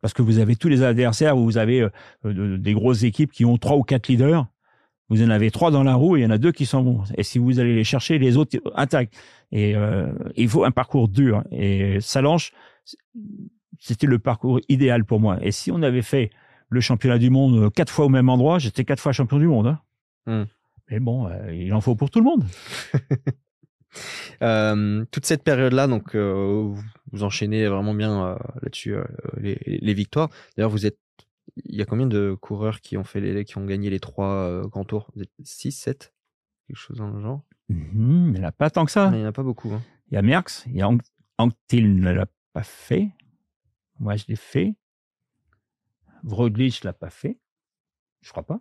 Parce que vous avez tous les adversaires, vous avez euh, de- des grosses équipes qui ont trois ou quatre leaders. Vous en avez trois dans la roue et il y en a deux qui sont bons. Et si vous allez les chercher, les autres attaquent. Et euh, il faut un parcours dur. Et Salanche, c'était le parcours idéal pour moi. Et si on avait fait le championnat du monde euh, quatre fois au même endroit, j'étais quatre fois champion du monde. hein. Hmm. Mais bon, euh, il en faut pour tout le monde. Euh, toute cette période-là, donc euh, vous, enchaînez vraiment bien là-dessus les, les victoires. D'ailleurs, vous êtes, il y a combien de coureurs qui ont fait les, qui ont gagné les trois grands tours? Vous êtes 6, 7 quelque chose dans le genre? Mhm, il n'y en a pas tant que ça. Il n'y en a pas beaucoup. hein. Il y a Merckx, il y a Anctil ne l'a pas fait. Moi, je l'ai fait. Vroglic l'a pas fait. Je crois pas.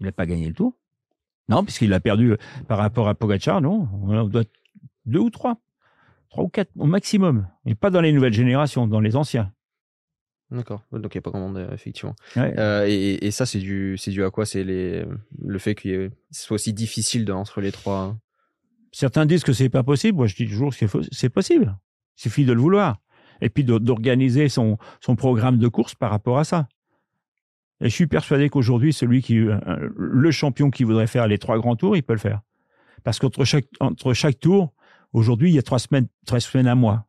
Il n'a pas gagné le tour. Non, puisqu'il a perdu euh, par rapport à Pogacar, non. On doit deux ou trois. Trois ou quatre au maximum. Et pas dans les nouvelles générations, dans les anciens. D'accord. Donc il n'y a pas grand monde euh, effectivement. Ouais. Euh, et, et ça, c'est dû, c'est dû à quoi? C'est les, le fait ait- ce soit aussi difficile de, entre les trois. hein? Certains disent que c'est pas possible. Moi, je dis toujours que c'est possible. Il suffit de le vouloir. Et puis d'organiser son, son programme de course par rapport à ça. Et je suis persuadé qu'aujourd'hui, celui qui, euh, le champion qui voudrait faire les trois grands tours, il peut le faire. Parce qu'entre chaque, entre chaque tour, aujourd'hui, il y a trois semaines, trois semaines à mois.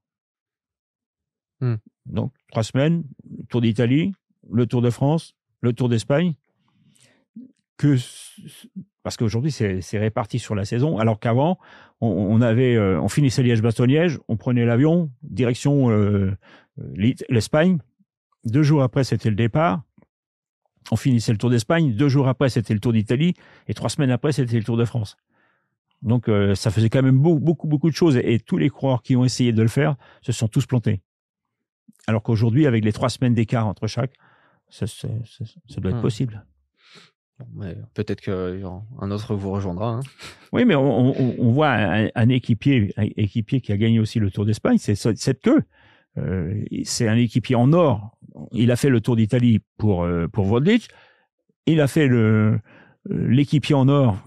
Hmm. Donc, trois semaines, le Tour d'Italie, le Tour de France, le Tour d'Espagne. Que, parce qu'aujourd'hui, c'est réparti sur la saison, alors qu'avant, on, on avait, euh, on finissait Liège-Bastogne-Liège, on prenait l'avion, direction euh, l'It- l'Espagne. Deux jours après, c'était le départ. On finissait le Tour d'Espagne. Deux jours après, c'était le Tour d'Italie. Et trois semaines après, c'était le Tour de France. Donc, euh, ça faisait quand même beaucoup, beaucoup, beaucoup de choses. Et, tous les coureurs qui ont essayé de le faire se sont tous plantés. Alors qu'aujourd'hui, avec les trois semaines d'écart entre chaque, ça, ça- ça- ça doit être Hmm. possible. Peut-être qu'un autre vous rejoindra. hein. Oui, mais on, voit un, équipier, équipier qui a gagné aussi le Tour d'Espagne, c'est cette queue. Euh, c'est un équipier en or. Il a fait le Tour d'Italie pour euh, pour. Il a fait euh, l'équipier en or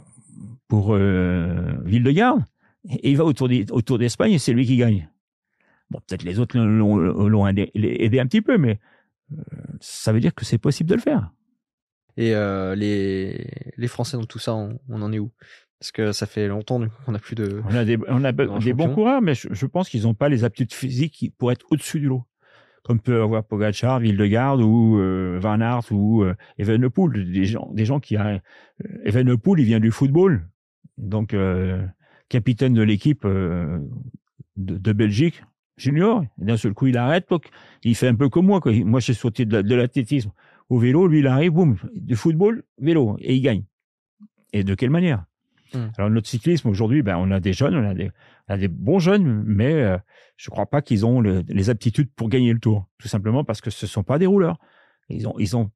pour euh, Ville-de-Garde. Et il va au Tour d'Espagne et c'est lui qui gagne. Bon, peut-être les autres l'ont- aidé, un petit peu, mais ça veut dire que c'est possible de le faire. Et euh, les, les Français dans tout ça, on, on en est où? Parce que ça fait longtemps qu'on n'a plus de. On a des, on a des bons coureurs, mais je, pense qu'ils n'ont pas les aptitudes physiques pour être au-dessus du lot. Comme peut avoir Pogacar, Vildegarde ou euh, Van Aert ou euh, Evenepoel. Des gens, des gens qui. A, Evenepoel, il vient du football. Donc, capitaine de l'équipe de, de, Belgique, junior. D'un seul coup, il arrête. il fait un peu comme moi. Quoi. Moi, j'ai sauté de l'athlétisme au vélo. Lui, il arrive, boum, du football, vélo, et il gagne. Et de quelle manière? Hmm. Alors, notre cyclisme, aujourd'hui, ben, on a des jeunes, on a des, on a des bons jeunes, mais euh, je ne crois pas qu'ils ont les aptitudes pour gagner le tour. Tout simplement parce que ce ne sont pas des rouleurs. Ils ont, ils ont,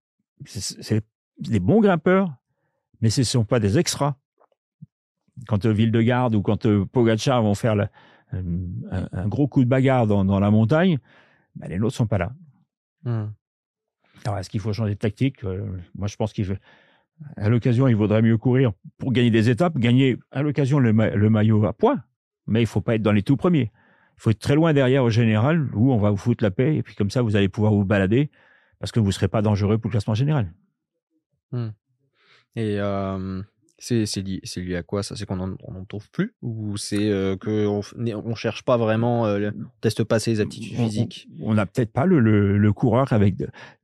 c'est des bons grimpeurs, mais ce ne sont pas des extras. Quand euh, Ville-de-Garde ou quand euh, Pogacar vont faire un, gros coup de bagarre dans, la montagne, ben, les nôtres sont pas là. Hmm. Alors, est-ce qu'il faut changer de tactique Moi, je pense qu'il à l'occasion, il vaudrait mieux courir pour gagner des étapes, gagner à l'occasion le, maillot à points, mais il faut pas être dans les tout premiers. Il faut être très loin derrière au général, où on va vous foutre la paix, et puis comme ça, vous allez pouvoir vous balader, parce que vous ne serez pas dangereux pour le classement général. Hmm. Et euh, c'est lié, à quoi ça? C'est qu'on n'en trouve plus? Ou c'est euh, qu'on on cherche pas vraiment, euh, on teste pas ses aptitudes physiques? On n'a peut-être pas le, le, coureur avec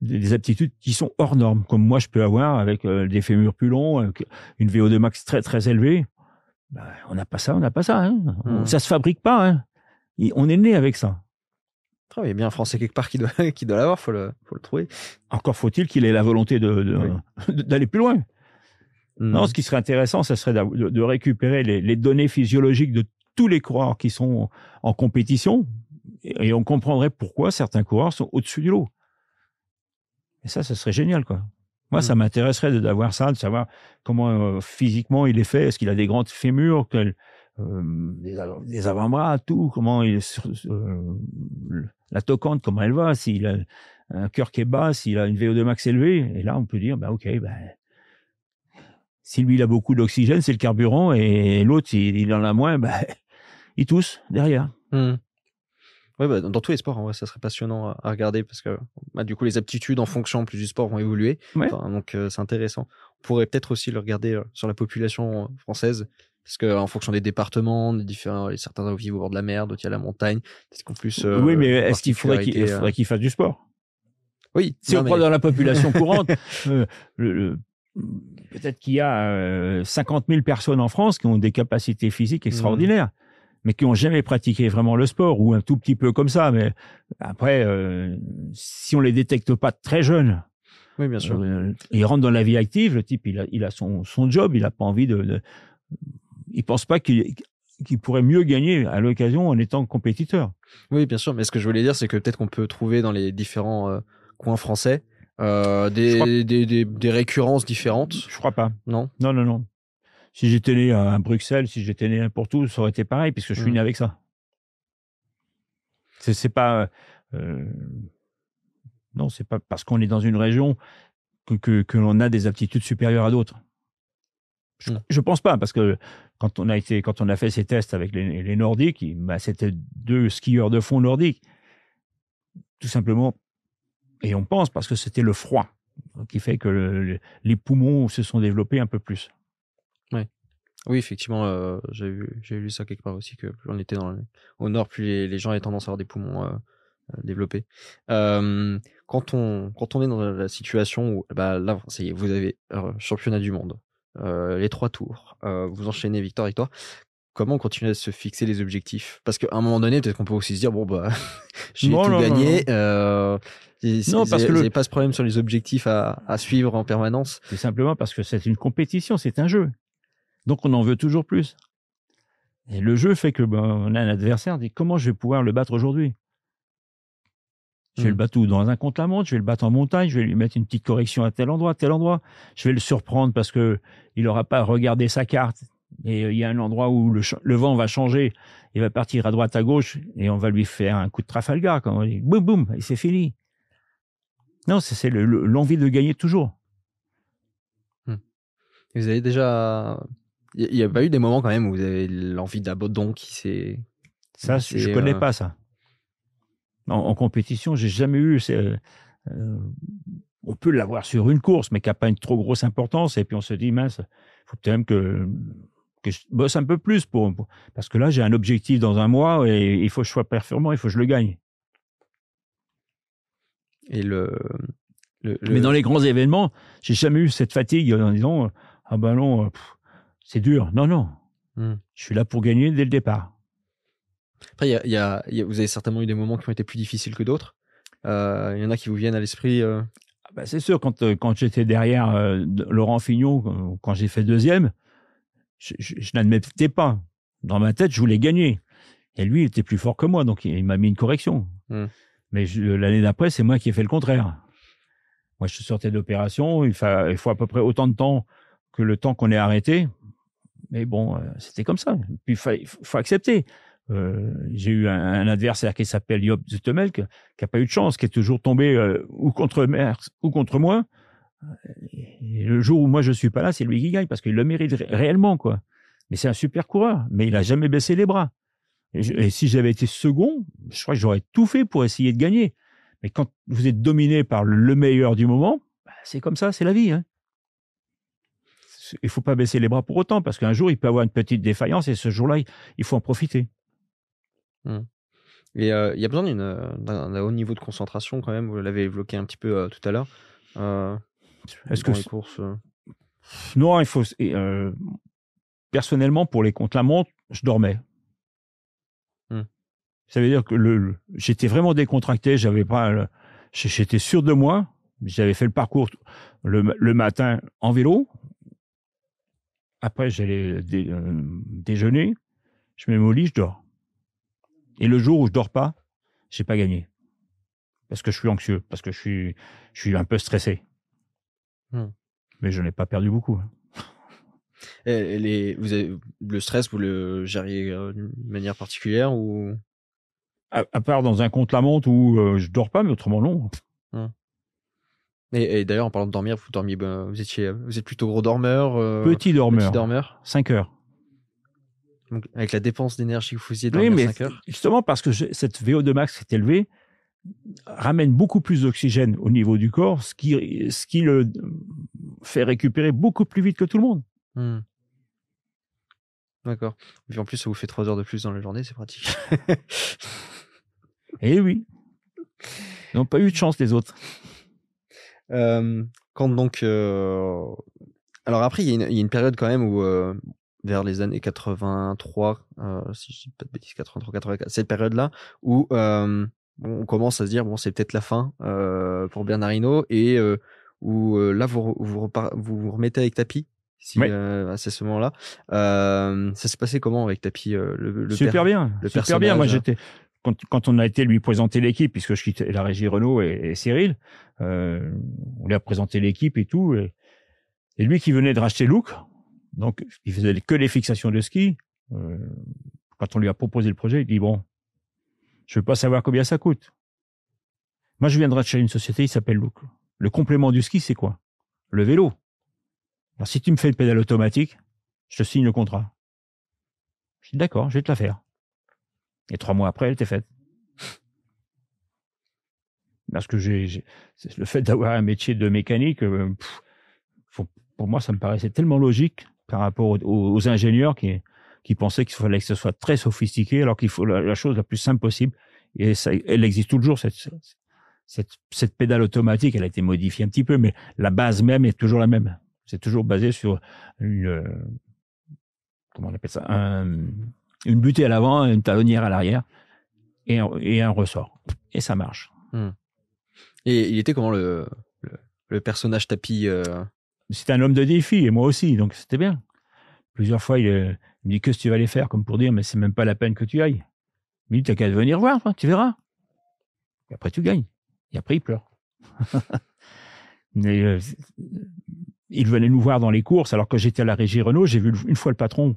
des aptitudes qui sont hors normes, comme moi je peux avoir avec euh, des fémurs plus longs, une VO2 max très très élevée. Bah, on n'a pas ça, on n'a pas ça. Hein. Mmh. Ça se fabrique pas. Hein. on est né avec ça. il y a bien un Français quelque part qui doit, qui doit l'avoir, faut le, faut le trouver. Encore faut-il qu'il ait la volonté d'aller de, plus loin. Non, ce qui serait intéressant, ce serait de, récupérer les, données physiologiques de tous les coureurs qui sont en compétition et, on comprendrait pourquoi certains coureurs sont au-dessus du lot. Et ça, ce serait génial, quoi. Moi, ça mm. m'intéresserait d'avoir ça, de savoir comment euh, physiquement il est fait. Est-ce qu'il a des grandes fémurs, euh, des, avant-bras, tout. Comment il est euh, la toquante, comment elle va. S'il a un cœur qui est bas, s'il a une VO2 max élevée. Et là, on peut dire, bah ok, bah, si lui il a beaucoup d'oxygène, c'est le carburant, et l'autre, il, en a moins, bah, il tousse derrière. Mmh. Ouais, dans, tous les sports, en vrai, ça serait passionnant à, regarder parce que bah, du coup, les aptitudes en fonction plus du sport vont évoluer. donc, euh, c'est intéressant. On pourrait peut-être aussi le regarder euh, sur la population euh, française parce qu'en fonction des départements, des différents, certains vivent au bord de la mer, d'autres il y a la montagne. Est-ce qu'en plus. oui, mais est-ce qu'il faudrait qu'il fasse du sport? Oui. Si on prend dans la population courante, le, peut-être qu'il y a 50 euh, 000 personnes en France qui ont des capacités physiques mmh. extraordinaires, mais qui n'ont jamais pratiqué vraiment le sport, ou un tout petit peu comme ça. Mais après, euh, si on les détecte pas très jeunes, oui, bien sûr. Euh, ils rentrent dans la vie active, le type, il a, il a son, son job, il n'a pas envie de... de il pense pas qu'il pourrait mieux gagner à l'occasion en étant compétiteur. Oui, bien sûr, mais ce que je voulais dire, c'est que peut-être qu'on peut trouver dans les différents coins français euh, des, des, des, récurrences différentes Je crois pas. Non Non, non, non. Si j'étais né à Bruxelles, si j'étais né n'importe où, ça aurait été pareil, puisque je suis hmm. né avec ça. C'est pas. Euh, non, c'est pas parce qu'on est dans une région que, que, que l'on a des aptitudes supérieures à d'autres. Je, je, pense pas, parce que quand on a été, quand on a fait ces tests avec les, les Nordiques, bah, c'était deux skieurs de fond nordiques. Tout simplement et on pense parce que c'était le froid qui fait que les poumons se sont développés un peu plus. Oui, effectivement, euh, j'ai lu ça quelque part aussi, que plus on était dans au nord, plus les, gens avaient tendance à avoir des poumons euh, euh, développés. quand, on, quand on est dans la situation où, bah, là, vous avez championnat du monde, les trois tours, vous enchaînez victoire-victoire, comment on continue à se fixer les objectifs? Parce qu'à un moment donné, peut-être qu'on peut aussi se dire bon bah j'ai tout gagné. Euh, non, parce que le... pas ce problème sur les objectifs à, suivre en permanence. C'est simplement parce que c'est une compétition, c'est un jeu. Donc on en veut toujours plus. Et le jeu fait que ben, on a un adversaire, dit comment je vais pouvoir le battre aujourd'hui? Je vais le hmm. battre dans un contre-la-montre, je vais le battre en montagne, je vais lui mettre une petite correction à tel endroit, à tel endroit? Je vais le surprendre parce que il n'aura pas regardé sa carte et euh, il y a un endroit où le, vent va changer, il va partir à droite, à gauche, et on va lui faire un coup de Trafalgar, comme on dit, boum, boum, et c'est fini. Non, c'est l'envie de gagner toujours. Hmm. Vous avez déjà. Il n'y a pas eu des moments quand même où vous avez l'envie d'abandon qui s'est. Ça, je ne connais euh, pas ça. En, compétition, j'ai jamais eu. Euh, on peut l'avoir sur une course, mais qui n'a pas une trop grosse importance. Et puis on se dit, mince, il faut peut-être même que que je bosse un peu plus pour, pour- parce que là j'ai un objectif dans un mois et il faut que je sois performant, il faut que je le gagne. Et le, le, le- Mais dans les grands événements, j'ai jamais eu cette fatigue en disant ah ben non, c'est dur. Non non, Hmm. je suis là pour gagner dès le départ. Après, y a, y a- il y a- vous avez certainement eu des moments qui ont été plus difficiles que d'autres. Euh, Il y en a qui vous viennent à l'esprit. euh, Ah ben, c'est sûr quand euh, quand j'étais derrière euh, de- Laurent Fignon, quand- quand j'ai fait deuxième, je, je, je n'admettais pas. Dans ma tête, je voulais gagner. Et lui, il était plus fort que moi, donc il, il m'a mis une correction. Hmm. Mais l'année d'après, c'est moi qui ai fait le contraire. Moi, je sortais d'opération, il, il faut à peu près autant de temps que le temps qu'on est arrêté. Mais bon, euh, c'était comme ça. Puis il fa- il faut accepter. Euh, j'ai eu un, un adversaire qui s'appelle Job Zutemel, qui n'a pas eu de chance, qui est toujours tombé euh, ou contre Merckx ou contre moi. Le jour où moi je suis pas là, c'est lui qui gagne parce qu'il le mérite ré- réellement, quoi. Mais c'est un super coureur, mais il a jamais baissé les bras. Et, si j'avais été second, je crois que j'aurais tout fait pour essayer de gagner. Mais quand vous êtes dominé par le meilleur du moment, bah, c'est comme ça, c'est la vie. Hein. Il faut pas baisser les bras pour autant parce qu'un jour il peut avoir une petite défaillance et ce jour-là il- faut en profiter. Et euh, il y a besoin d'un haut niveau de concentration quand même. Vous l'avez évoqué un petit peu euh, tout à l'heure. Euh, Est-ce que les courses. euh, non, il faut. et, euh, personnellement, pour les contre la montre, je dormais. Hmm. Ça veut dire que le, le- j'étais vraiment décontracté. J'avais pas. le- j'étais sûr de moi. J'avais fait le parcours le, le matin en vélo. Après, j'allais dé- euh, déjeuner. Je mets mon lit, je dors. Et le jour où je dors pas, j'ai pas gagné. Parce que je suis anxieux, parce que je suis, je suis un peu stressé. Hmm. Mais je n'ai pas perdu beaucoup. et- les, vous avez, le stress, vous le gériez euh, d'une manière particulière ou? À, à part dans un contre-la-montre où euh, je dors pas, mais autrement non. Et, et d'ailleurs, en parlant de dormir, vous dormiez, ben, vous étiez, vous êtes plutôt gros dormeur. euh, Petit dormeur, Petit dormeur. 5 heures. Donc, avec la dépense d'énergie que vous faisiez Oui, dormir mais 5 heures. justement parce que je- cette VO2 max est élevée ramène beaucoup plus d'oxygène au niveau du corps, ce qui, ce qui le fait récupérer beaucoup plus vite que tout le monde. Hmm. D'accord. Et puis en plus, ça vous fait 3 heures de plus dans la journée, c'est pratique. Et oui, ils n'ont pas eu de chance les autres. Euh, quand donc. euh, Alors après, il y, a une- il y a une période quand même où, euh, vers les années 83, euh, si je dis pas de bêtises, 83, 84, cette période-là, où euh, on commence à se dire, bon, c'est peut-être la fin euh, pour Bernard Hinault, et euh, où euh, là, vous, vous, repar- vous vous remettez avec Tapi. Si, Ouais. euh, à ce moment-là, Euh, ça s'est passé comment avec Tapi euh, le, le super bien, le super bien. Moi, personnage. j'étais quand, quand on a été lui présenter l'équipe, puisque je quittais la régie Renault et, et Cyril, on lui a présenté l'équipe et tout, et, et lui qui venait de racheter Look, donc il faisait que les fixations de ski. quand on lui a proposé le projet, il dit bon, je veux pas savoir combien ça coûte. Moi, je viens de racheter une société, il s'appelle Look. Le complément du ski, c'est quoi? Le vélo. Alors, si tu me fais une pédale automatique, je te signe le contrat. Je dis d'accord, je vais te la faire. Et trois mois après, elle était faite. Parce que j'ai, le fait d'avoir un métier de mécanique, euh, pour moi, ça me paraissait tellement logique par rapport aux ingénieurs qui, qui pensaient qu'il fallait que ce soit très sophistiqué, alors qu'il faut la, la chose la plus simple possible. Et ça, elle existe toujours, cette, cette, cette pédale automatique. Elle a été modifiée un petit peu, mais la base même est toujours la même. C'est toujours basé sur une, comment on appelle ça, un- une butée à l'avant, une talonnière à l'arrière et un, et un ressort. Et ça marche. Et il était comment le, le, le personnage Tapi euh, C'était un homme de défi et moi aussi, donc c'était bien. Plusieurs fois, il, il me dit que ce que tu vas aller faire, comme pour dire, mais c'est même pas la peine que tu ailles. Il me dit, t'as qu'à venir voir, toi, tu verras. Et après, tu gagnes. Et après, il pleure. Mais, euh, il venait nous voir dans les courses, alors que j'étais à la régie Renault, j'ai vu une fois le patron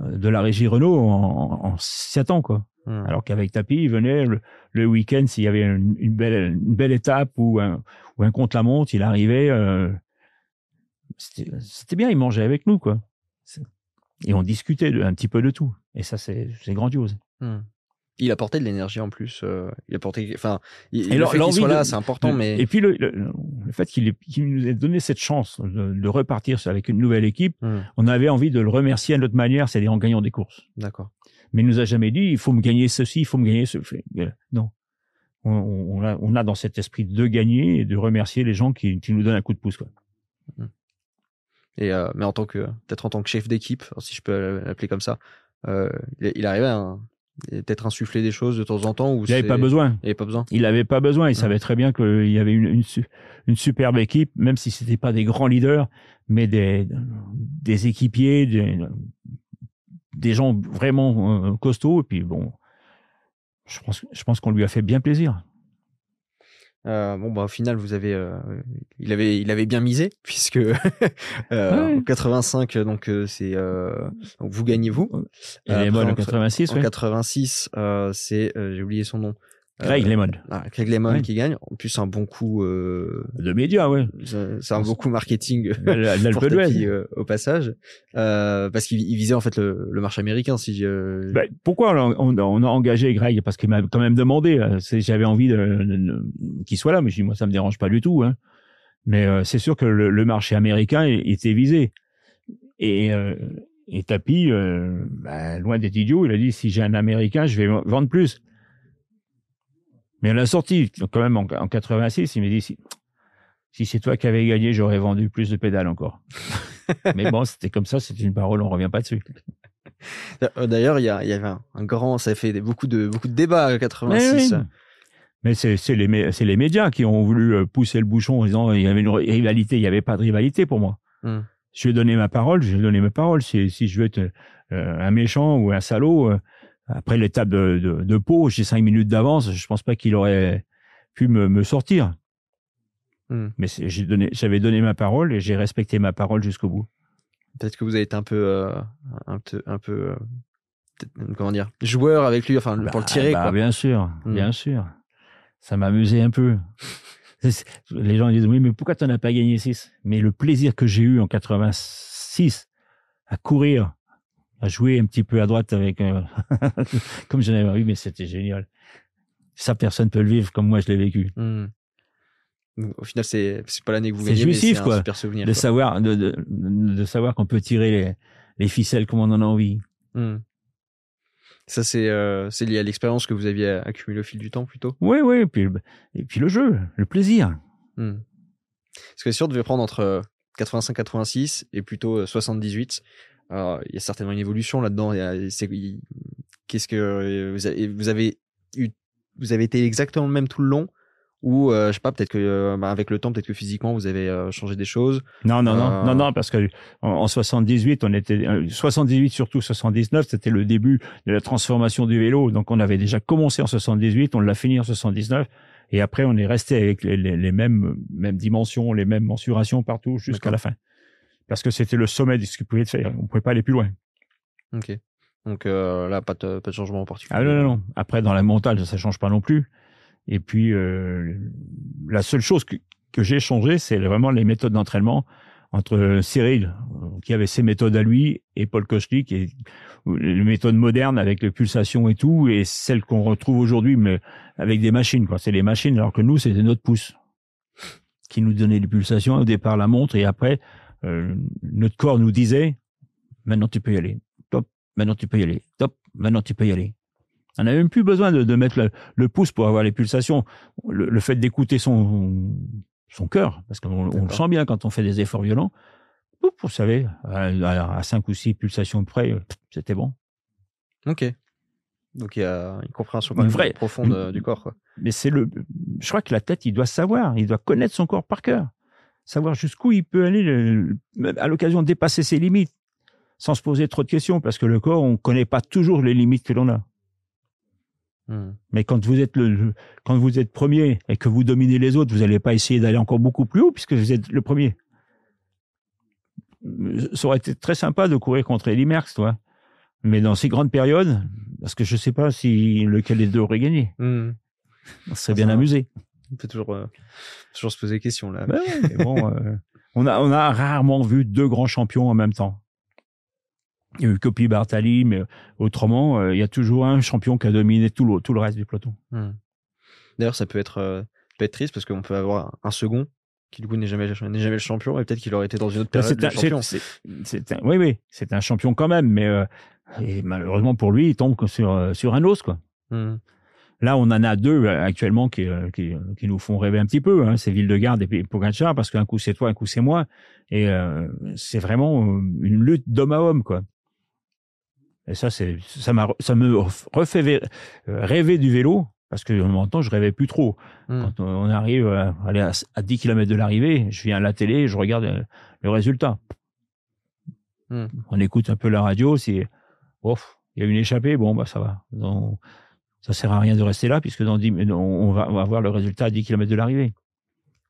euh, de la régie Renault en, en 7 ans, quoi. hmm. Alors qu'avec Tapi, il venait le, le week-end, s'il y avait une, une belle, une belle étape ou un, ou un contre-la-montre, il arrivait. euh, C'était c'était bien, il mangeait avec nous, quoi. Et on discutait de- un petit peu de tout. Et ça, c'est grandiose. Hmm. Il apportait de l'énergie en plus. euh, il apportait, enfin, il, Et le fait qu'il soit là, c'est important, mais Et puis le, le, le fait qu'il nous ait donné cette chance de, de repartir avec une nouvelle équipe, Hmm, on avait envie de le remercier à notre manière, c'est-à-dire en gagnant des courses. d'accord. Mais il nous a jamais dit, il faut me gagner ceci, il faut me gagner ce. Euh, Non. On, a, on a dans cet esprit de gagner et de remercier les gens qui, qui nous donnent un coup de pouce. Quoi. Et euh, mais en tant que peut-être en tant que chef d'équipe, si je peux l'appeler comme ça, euh, il, il arrivait à peut-être insuffler des choses de temps en temps. Où Il n'avait pas besoin. Il avait pas besoin. Il n'avait pas besoin. Il savait très bien qu'il y avait une, une, su- une superbe équipe, même si c'était pas des grands leaders, mais des, des équipiers, des, des gens vraiment euh, costauds. Et puis bon, je pense, je pense qu'on lui a fait bien plaisir. Euh, bon bah au final vous avez, euh, il avait, il avait bien misé puisque euh, Ouais. en 85 donc euh, c'est euh, vous gagnez vous. Et Après, Lemon en en- 86, En ouais. 86 euh, c'est euh, j'ai oublié son nom. Greg Euh, Lemon. ah, Craig Lemon Ouais. qui gagne. En plus un bon coup. Euh, De médias, ouais. c'est un bon coup marketing. L'Alpe euh, au passage, euh, parce qu'il il visait en fait le, le marché américain. Si. Ben, pourquoi on, a engagé Greg? Parce qu'il m'a quand même demandé. euh, J'avais envie de, de- de- qu'il soit là, mais je dis moi ça me dérange pas du tout. Hein. Mais c'est sûr que le, le marché américain était visé. Et, et Tapi, ben, loin d'être idiot, il a dit si j'ai un Américain, je vais vendre plus. Mais on l'a sorti quand même en, en 86. Il m'a dit si, si c'est toi qui avais gagné, j'aurais vendu plus de pédales encore. mais bon, c'était comme ça, c'est une parole, on revient pas dessus. Euh, D'ailleurs, il y, y avait un, un grand, ça a fait beaucoup de beaucoup de débats en 86. Mais, oui. Mais c'est c'est les, les médias qui ont voulu euh, pousser le bouchon en disant il y avait une ri- rivalité. Il n'y avait pas de rivalité pour moi. Hmm. Je lui ai donné ma parole, je lui ai donné ma parole. Si, si je veux être euh, un méchant ou un salaud, euh, après l'étape de, de, de Pau, j'ai cinq minutes d'avance. Je pense pas qu'il aurait pu me, me sortir. Hmm. Mais j'ai donné, j'avais donné ma parole et j'ai respecté ma parole jusqu'au bout. Peut-être que vous avez été un peu, euh, un peu, un peu, euh, comment dire, joueur avec lui, enfin pour le Bah, tirer bah, quoi. Bien sûr, Hmm. bien sûr. Ça m'amusait un peu. Les gens disent oui, mais pourquoi tu n'en as pas gagné 6 Mais le plaisir que j'ai eu en 86 à courir, à jouer un petit peu à droite avec, euh, comme j'en avais eu, mais c'était génial. Ça, personne peut le vivre comme moi je l'ai vécu. Donc, Au final, c'est c'est pas l'année que vous gagnez, mais c'est un super souvenir. De quoi. savoir, de, de, de savoir qu'on peut tirer les, les ficelles comme on en a envie. Hmm. Ça, c'est euh, lié à l'expérience que vous aviez accumulée au fil du temps, plutôt? Oui, oui, et puis, le- et puis le jeu, le plaisir. Hmm. Parce que si on devait prendre entre 85-86 et plutôt euh, 78, alors, il y a certainement une évolution là-dedans. Qu'est-ce que euh, vous avez, vous avez eu, vous avez été exactement le même tout le long? Ou euh, je sais pas, peut-être que euh, bah, avec le temps, peut-être que physiquement vous avez euh, changé des choses. Non, non, non, non, non, parce que en, en 78, on était euh, 78 surtout 79, c'était le début de la transformation du vélo. Donc on avait déjà commencé en 78, on l'a fini en 79, et après on est resté avec les, les- les mêmes mêmes dimensions, les mêmes mensurations partout jusqu'à la fin. Parce que c'était le sommet de ce qu'il pouvait faire. On pouvait pas aller plus loin. Ok. Donc euh, là, pas de, pas de changement en particulier. Ah non, non, non. Après, dans la montagne, ça change pas non plus. Et puis, euh, la seule chose que, que j'ai changé, c'est vraiment les méthodes d'entraînement entre Cyril, qui avait ses méthodes à lui, et Paul Kochli, qui est les méthodes modernes avec les pulsations et tout, et celles qu'on retrouve aujourd'hui, mais avec des machines, quoi. C'est les machines, alors que nous, c'était notre pouce qui nous donnait les pulsations. Au départ, la montre, et après, euh, notre corps nous disait, maintenant tu peux y aller. Top, maintenant tu peux y aller. Top, maintenant tu peux y aller. On n'a même plus besoin de, de mettre le, le pouce pour avoir les pulsations. Le, le fait d'écouter son, son cœur, parce qu'on on le sent bien quand on fait des efforts violents. Vous savez, à, à 5 ou 6 pulsations près, c'était bon. Ok. Donc il y a une compréhension Une quand même vraie- profonde une- euh, du corps. Quoi. Mais c'est le, je crois que la tête, il doit savoir, il doit connaître son corps par cœur, savoir jusqu'où il peut aller, le- le- à l'occasion de dépasser ses limites, sans se poser trop de questions, parce que le corps, on connaît pas toujours les limites que l'on a. Hmm. Mais quand vous êtes le, le- quand vous êtes premier et que vous dominez les autres, vous n'allez pas essayer d'aller encore beaucoup plus haut puisque vous êtes le premier. Ça aurait été très sympa de courir contre Eddie Merckx, toi. Mais dans ces grandes périodes, parce que je sais pas si lequel des deux aurait gagné. On serait Ah, bien amusé. On peut toujours, euh, toujours se poser des questions là. Ouais, mais bon, euh, on a, on a rarement vu deux grands champions en même temps. Il y a eu Copy Bartali, mais autrement, euh, il y a toujours un champion qui a dominé tout le, tout le reste du peloton. Hmm. D'ailleurs, ça peut être, peut être triste parce qu'on peut avoir un second qui du coup n'est jamais, jamais le champion et peut-être qu'il aurait été dans une autre Ben, période c'est un- de champion. un- oui, oui, c'est un champion quand même, mais et malheureusement pour lui, il tombe sur, sur un os, quoi. Hmm. Là, on en a deux euh, actuellement qui, euh, qui, qui nous font rêver un petit peu. Hein. C'est Ville-de-Garde et Pogacar, parce qu'un coup c'est toi, un coup c'est moi. Et euh, c'est vraiment euh, une lutte d'homme à homme, quoi. Et ça, c'est ça m'a ça me refait rêver du vélo, parce que en même temps, je rêvais plus trop. Hmm. Quand on arrive à, aller à, à 10 km de l'arrivée, je viens à la télé, je regarde le résultat. Hmm. On écoute un peu la radio, c'est ouf, il y a une échappée, bon bah ça va. Donc, ça sert à rien de rester là puisque dans 10 on va, on va avoir le résultat à 10 km de l'arrivée.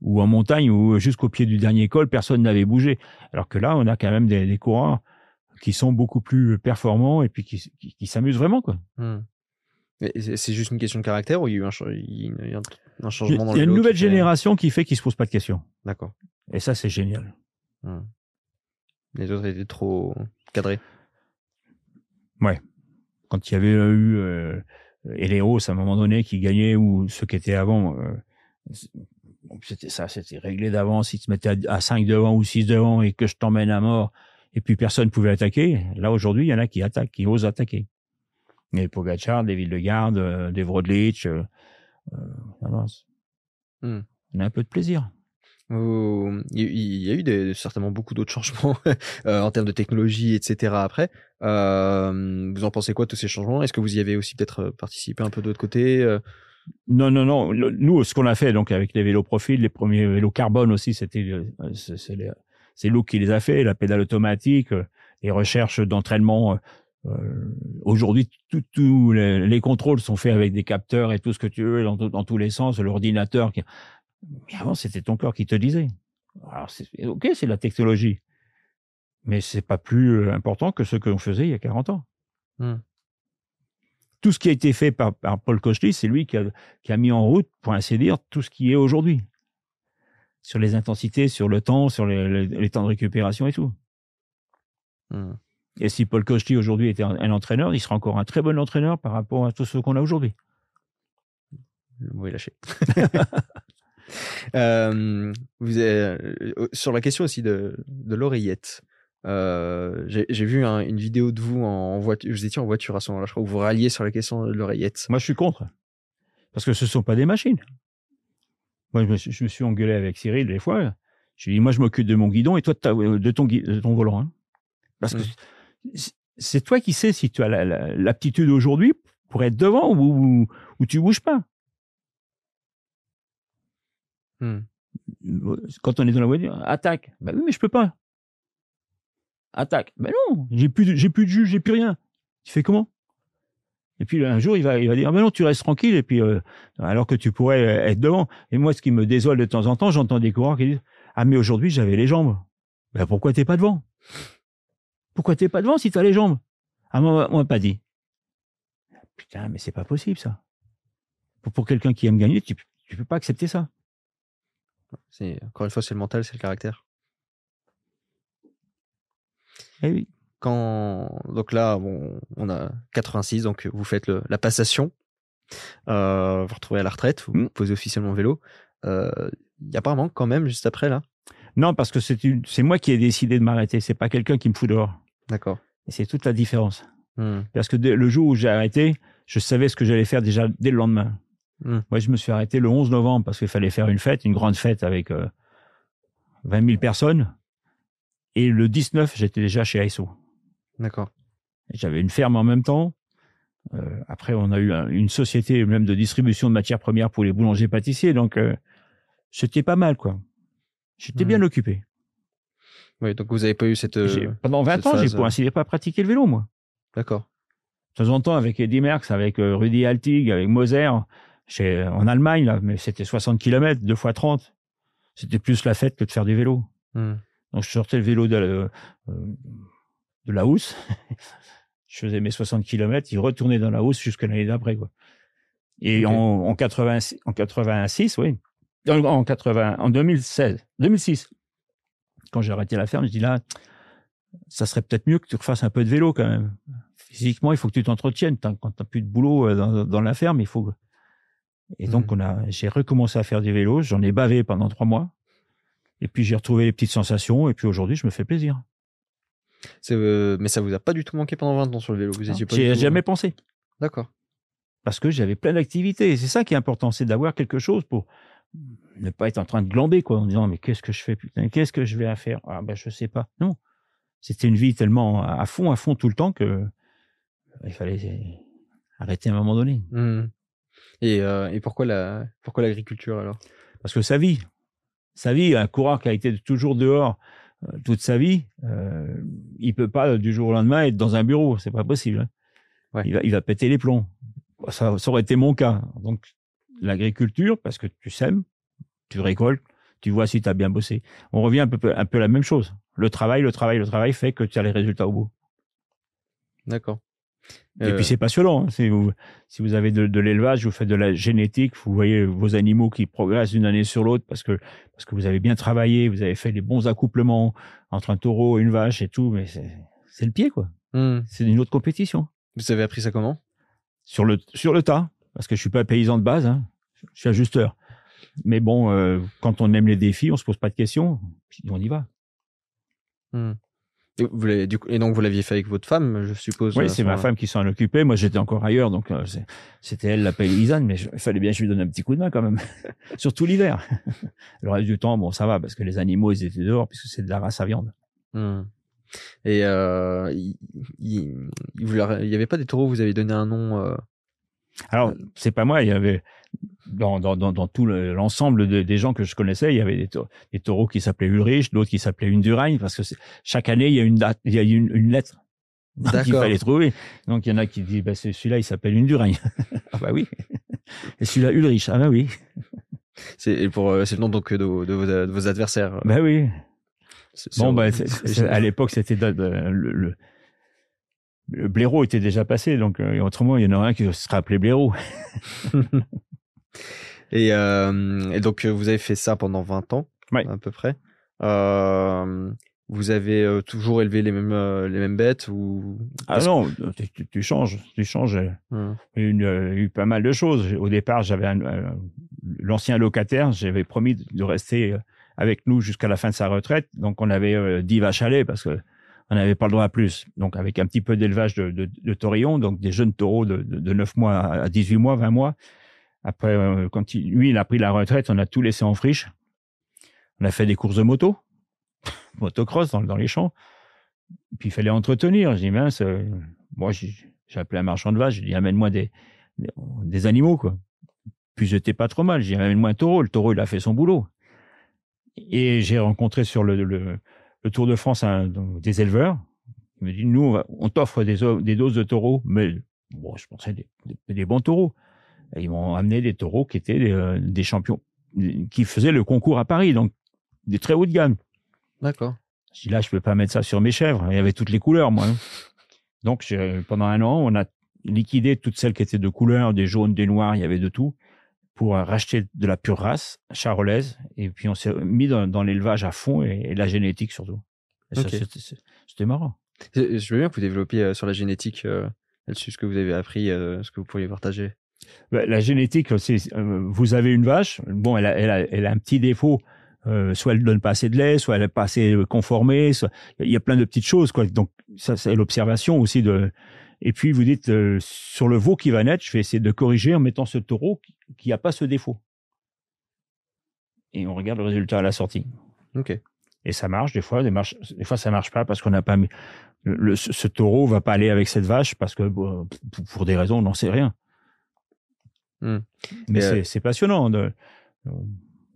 Ou en montagne ou jusqu'au pied du dernier col, personne n'avait bougé. Alors que là, on a quand même des, des coureurs qui sont beaucoup plus performants et puis qui, qui, qui s'amusent vraiment quoi. Hmm. C'est- juste une question de caractère ou il y a eu un, il y un- un Il changement dans y le a une nouvelle qui fait- génération qui fait qu'ils se posent pas de questions. D'accord. Et ça, c'est génial. Hmm. Les autres étaient trop cadrés. quand il y avait eu euh, Eleos à un moment donné qui gagnait ou ceux qui étaient avant, euh, c'était ça, c'était réglé d'avance. Ils se mettaient à, à 5 devant ou 6 devant et que je t'emmène à mort et puis personne pouvait attaquer. Là aujourd'hui, il y en a qui attaquent, qui osent attaquer. Et Pogacar, des Villes-de-Garde, euh, des Vrodlich, euh, euh. Hmm. on a un peu de plaisir. Il y a- eu des, certainement beaucoup d'autres changements euh, en termes de technologie, etc. Après, Euh, vous en pensez quoi tous ces changements? Est-ce que vous y avez aussi peut-être euh, participé un peu de l'autre côté euh? Non, non, non. Nous, ce qu'on a fait, donc, avec les vélos profil, les premiers vélos carbone aussi, c'était, c'est Luke qui les a fait, la pédale automatique, les recherches d'entraînement. euh, Aujourd'hui, tous les, les contrôles sont faits avec des capteurs et tout ce que tu veux dans, dans tous les sens, l'ordinateur. Avant, c'était ton corps qui te disait. Alors, ok, c'est la technologie. Mais c'est pas plus euh, important que ce que l'on faisait il y a 40 ans. Hmm. Tout ce qui a été fait par, par Paul Kochli, c'est lui qui a, qui a mis en route, pour ainsi dire, tout ce qui est aujourd'hui. Sur les intensités, sur le temps, sur les, les- les temps de récupération et tout. Hmm. Et si Paul Kochli aujourd'hui était un, un entraîneur, il sera encore un très bon entraîneur par rapport à tout ce qu'on a aujourd'hui. Le mot est lâché. Euh, vous avez- euh, sur la question aussi de, de l'oreillette, euh, j'ai vu un- une vidéo de vous en voiture. Vous étiez en voiture à ce moment-là, je crois, où vous ralliez sur la question de l'oreillette. Moi, je suis contre. Parce que ce ne sont pas des machines. Moi, je me suis, je me suis engueulé avec Cyril des fois. Je lui ai dit, moi, je m'occupe de mon guidon et toi de, ton, gui- de ton volant. hein. Parce que Mm. c'est- toi qui sais si tu as la- la- l'aptitude aujourd'hui pour être devant ou, ou, ou tu bouges pas. Hmm. Quand on est dans la voiture, attaque. Ben oui, mais je peux pas. Attaque. Ben non, j'ai plus, j'ai plus de jus, j'ai plus rien. Tu fais comment? Et puis un jour, il va, il va dire, ah non, tu restes tranquille. Et puis, euh, alors que tu pourrais euh, être devant. Et moi, ce qui me désole de temps en temps, j'entends des coureurs qui disent, ah mais aujourd'hui, j'avais les jambes. Ben pourquoi t'es pas devant? Pourquoi t'es pas devant si t'as les jambes? Ah moi, on m'a pas dit. Putain, mais c'est pas possible ça. Pour, pour quelqu'un qui aime gagner, tu, tu peux pas accepter ça. C'est encore une fois, c'est le mental, c'est le caractère. Eh oui. Quand donc là, bon, on a 86, donc vous faites le- la passation. Euh, vous retrouvez à la retraite, vous Mm. posez officiellement le vélo. Euh, Il y a pas un manque quand même juste après là? Non, parce que c'est une- moi qui ai décidé de m'arrêter. C'est pas quelqu'un qui me fout dehors. D'accord. Et c'est toute la différence. Hmm. Parce que dès- le jour où j'ai arrêté, je savais ce que j'allais faire déjà dès le lendemain. Mm. Moi, je me suis arrêté le 11 novembre parce qu'il fallait faire une fête, une grande fête avec euh, 20 000 personnes. Et le 19, j'étais déjà chez ASO. D'accord. J'avais une ferme en même temps. Euh, après, on a eu un- une société même de distribution de matières premières pour les boulangers pâtissiers. Donc, euh, c'était pas mal, quoi. J'étais Mm. bien occupé. Oui, donc vous avez pas eu cette. euh, Pendant 20 cette ans, j'ai pour euh, ainsi dire pas pratiqué le vélo, moi. D'accord. De temps en temps, avec Eddie Merckx, avec euh, Rudy Altig, avec Moser, chez, en Allemagne, là, mais c'était 60 km, deux fois 30. C'était plus la fête que de faire du vélo. Hmm. Donc, je sortais le vélo de, la- euh, de la housse. je faisais mes 60 km, il retournait dans la housse jusqu'à l'année d'après, quoi. Et en, en, 86, en 86, oui. En, en 80, en 2016, 2006, quand j'ai arrêté la ferme, je dis là, ça serait peut-être mieux que tu refasses un peu de vélo quand même. Physiquement, il faut que tu t'entretiennes. Quand t'as plus de boulot dans, dans la ferme, il faut. Et donc, Mhm. on a, j'ai recommencé à faire du vélo. J'en ai bavé pendant trois mois. Et puis, j'ai retrouvé les petites sensations. Et puis, aujourd'hui, je me fais plaisir. Euh, mais ça vous a pas du tout manqué pendant 20 ans sur le vélo? Vous étiez pas tout- jamais pensé. D'accord. Parce que j'avais plein d'activités. Et c'est ça qui est important. C'est d'avoir quelque chose pour ne pas être en train de glamber, quoi, en disant, mais qu'est-ce que je fais, putain, qu'est-ce que je vais à faire? Ah, ben, je sais pas. Non. C'était une vie tellement à fond, à fond tout le temps que il fallait arrêter à un moment donné. Mhm. Et, euh, et pourquoi la, pourquoi l'agriculture alors? Parce que sa vie, sa vie, un coureur qui a été toujours dehors euh, toute sa vie, euh, il peut pas euh, du jour au lendemain être dans un bureau, c'est pas possible. hein. Ouais. Il va, il va péter les plombs. Ça, ça aurait été mon cas. Donc l'agriculture, parce que tu sèmes, tu récoltes, tu vois si tu as bien bossé. On revient un peu, un peu à la même chose. Le travail, le travail, le travail fait que tu as les résultats au bout. D'accord. Et Euh, puis c'est passionnant. hein. Si vous, si vous avez de, de l'élevage, vous faites de la génétique, vous voyez vos animaux qui progressent d'une année sur l'autre parce que parce que vous avez bien travaillé, vous avez fait les bons accouplements entre un taureau et une vache et tout, mais c'est le pied quoi. mhm. C'est une autre compétition Vous avez appris ça comment? Sur le sur le tas parce que je suis pas paysan de base, hein. je suis ajusteur. Mais bon, euh, quand on aime les défis, on se pose pas de questions, puis on y va. Mhm. Et, vous l'avez- du coup, et donc vous l'aviez fait avec votre femme, je suppose. Oui, c'est ce ma femme qui s'en occupait. Moi, j'étais encore ailleurs, donc euh, c'était elle la paysanne, mais il fallait bien que je lui donne un petit coup de main quand même, surtout l'hiver. Le reste du temps, bon, ça va parce que les animaux, ils étaient dehors puisque c'est de la race à viande. Mhm. Et euh, il, il, il vous leur- il y avait pas des taureaux, vous avez donné un nom. euh, Alors, c'est pas moi, il y avait dans, dans, dans, dans tout le- l'ensemble de- des gens que je connaissais, il y avait des, tau- des taureaux qui s'appelaient Ulrich, d'autres qui s'appelaient Undurain, parce que chaque année, il y a une date, il y a une, une lettre. qu'il fallait trouver. Donc, il y en a qui disent, bah, c'est celui-là, il s'appelle Undurain. ah bah oui. Et celui-là, Ulrich. Ah bah oui. c'est pour euh, c'est le nom donc de, vos- de vos, de vos adversaires. Bah oui. Bon, bah, à l'époque, c'était le, le, le blaireau était déjà passé, donc euh, autrement, il y en aurait un qui serait appelé blaireau. Et, euh, et donc, euh, vous avez fait ça pendant 20 ans, Ouais. à peu près. Euh, vous avez toujours élevé les mêmes, les mêmes bêtes ou... Ah non, tu, tu- tu changes, tu changes. Hum, Il y a eu, une- eu pas mal de choses. Au départ, j'avais l'ancien locataire, j'avais promis de- rester avec nous jusqu'à la fin de sa retraite. Donc, on avait euh, 10 vaches à lait parce que on n'avait pas le droit à plus. Donc, avec un petit peu d'élevage de, de, donc des jeunes taureaux de, de, de 9 mois à 18 mois, 20 mois. Après, euh, quand lui, il a pris la retraite, on a tout laissé en friche. On a fait des courses de moto, motocross dans, les champs. Puis il fallait entretenir. Je dis, mince, euh, moi, j'ai appelé un marchand de vaches, j'ai dit, amène-moi des, animaux, quoi. Puis j'étais pas trop mal. J'ai dit, amène-moi un taureau. Le taureau, il a fait son boulot. Et j'ai rencontré sur le, Tour de France des éleveurs. Il me dit, nous, on, t'offre des, doses de taureaux, mais bon, je pensais des, des bons taureaux. Et ils m'ont amené des taureaux qui étaient des, euh, des champions, qui faisaient le concours à Paris, donc des très haut de gamme. D'accord. Je dis là, je peux pas mettre ça sur mes chèvres. Il y avait toutes les couleurs, moi. hein. Donc, pendant un an, on a liquidé toutes celles qui étaient de couleur, des jaunes, des noirs, il y avait de tout, pour racheter de la pure race charolaise. Et puis, on s'est mis dans, dans l'élevage à fond et, et la génétique surtout. Et ça, Ok. c'était- marrant. Je veux bien que vous développiez euh, sur la génétique euh, là-dessus, ce que vous avez appris, ce que vous pourriez partager. Ben, La génétique, c'est euh, vous avez une vache. Bon, elle a, elle a, elle a un petit défaut. Euh, soit elle donne pas assez de lait, soit elle est pas assez conformée. Soit... Il y a plein de petites choses, quoi. Donc ça, c'est l'observation aussi de. Et puis vous dites euh, sur le veau qui va naître, je vais essayer de corriger en mettant ce taureau qui- qui a pas ce défaut. Et on regarde le résultat à la sortie. Ok. Et ça marche des fois, des, marche, des fois ça marche pas parce qu'on n'a pas mis. Le, le- ce, taureau va pas aller avec cette vache parce que bon, pour des raisons on n'en sait rien. Hmm. Mais euh, c'est passionnant de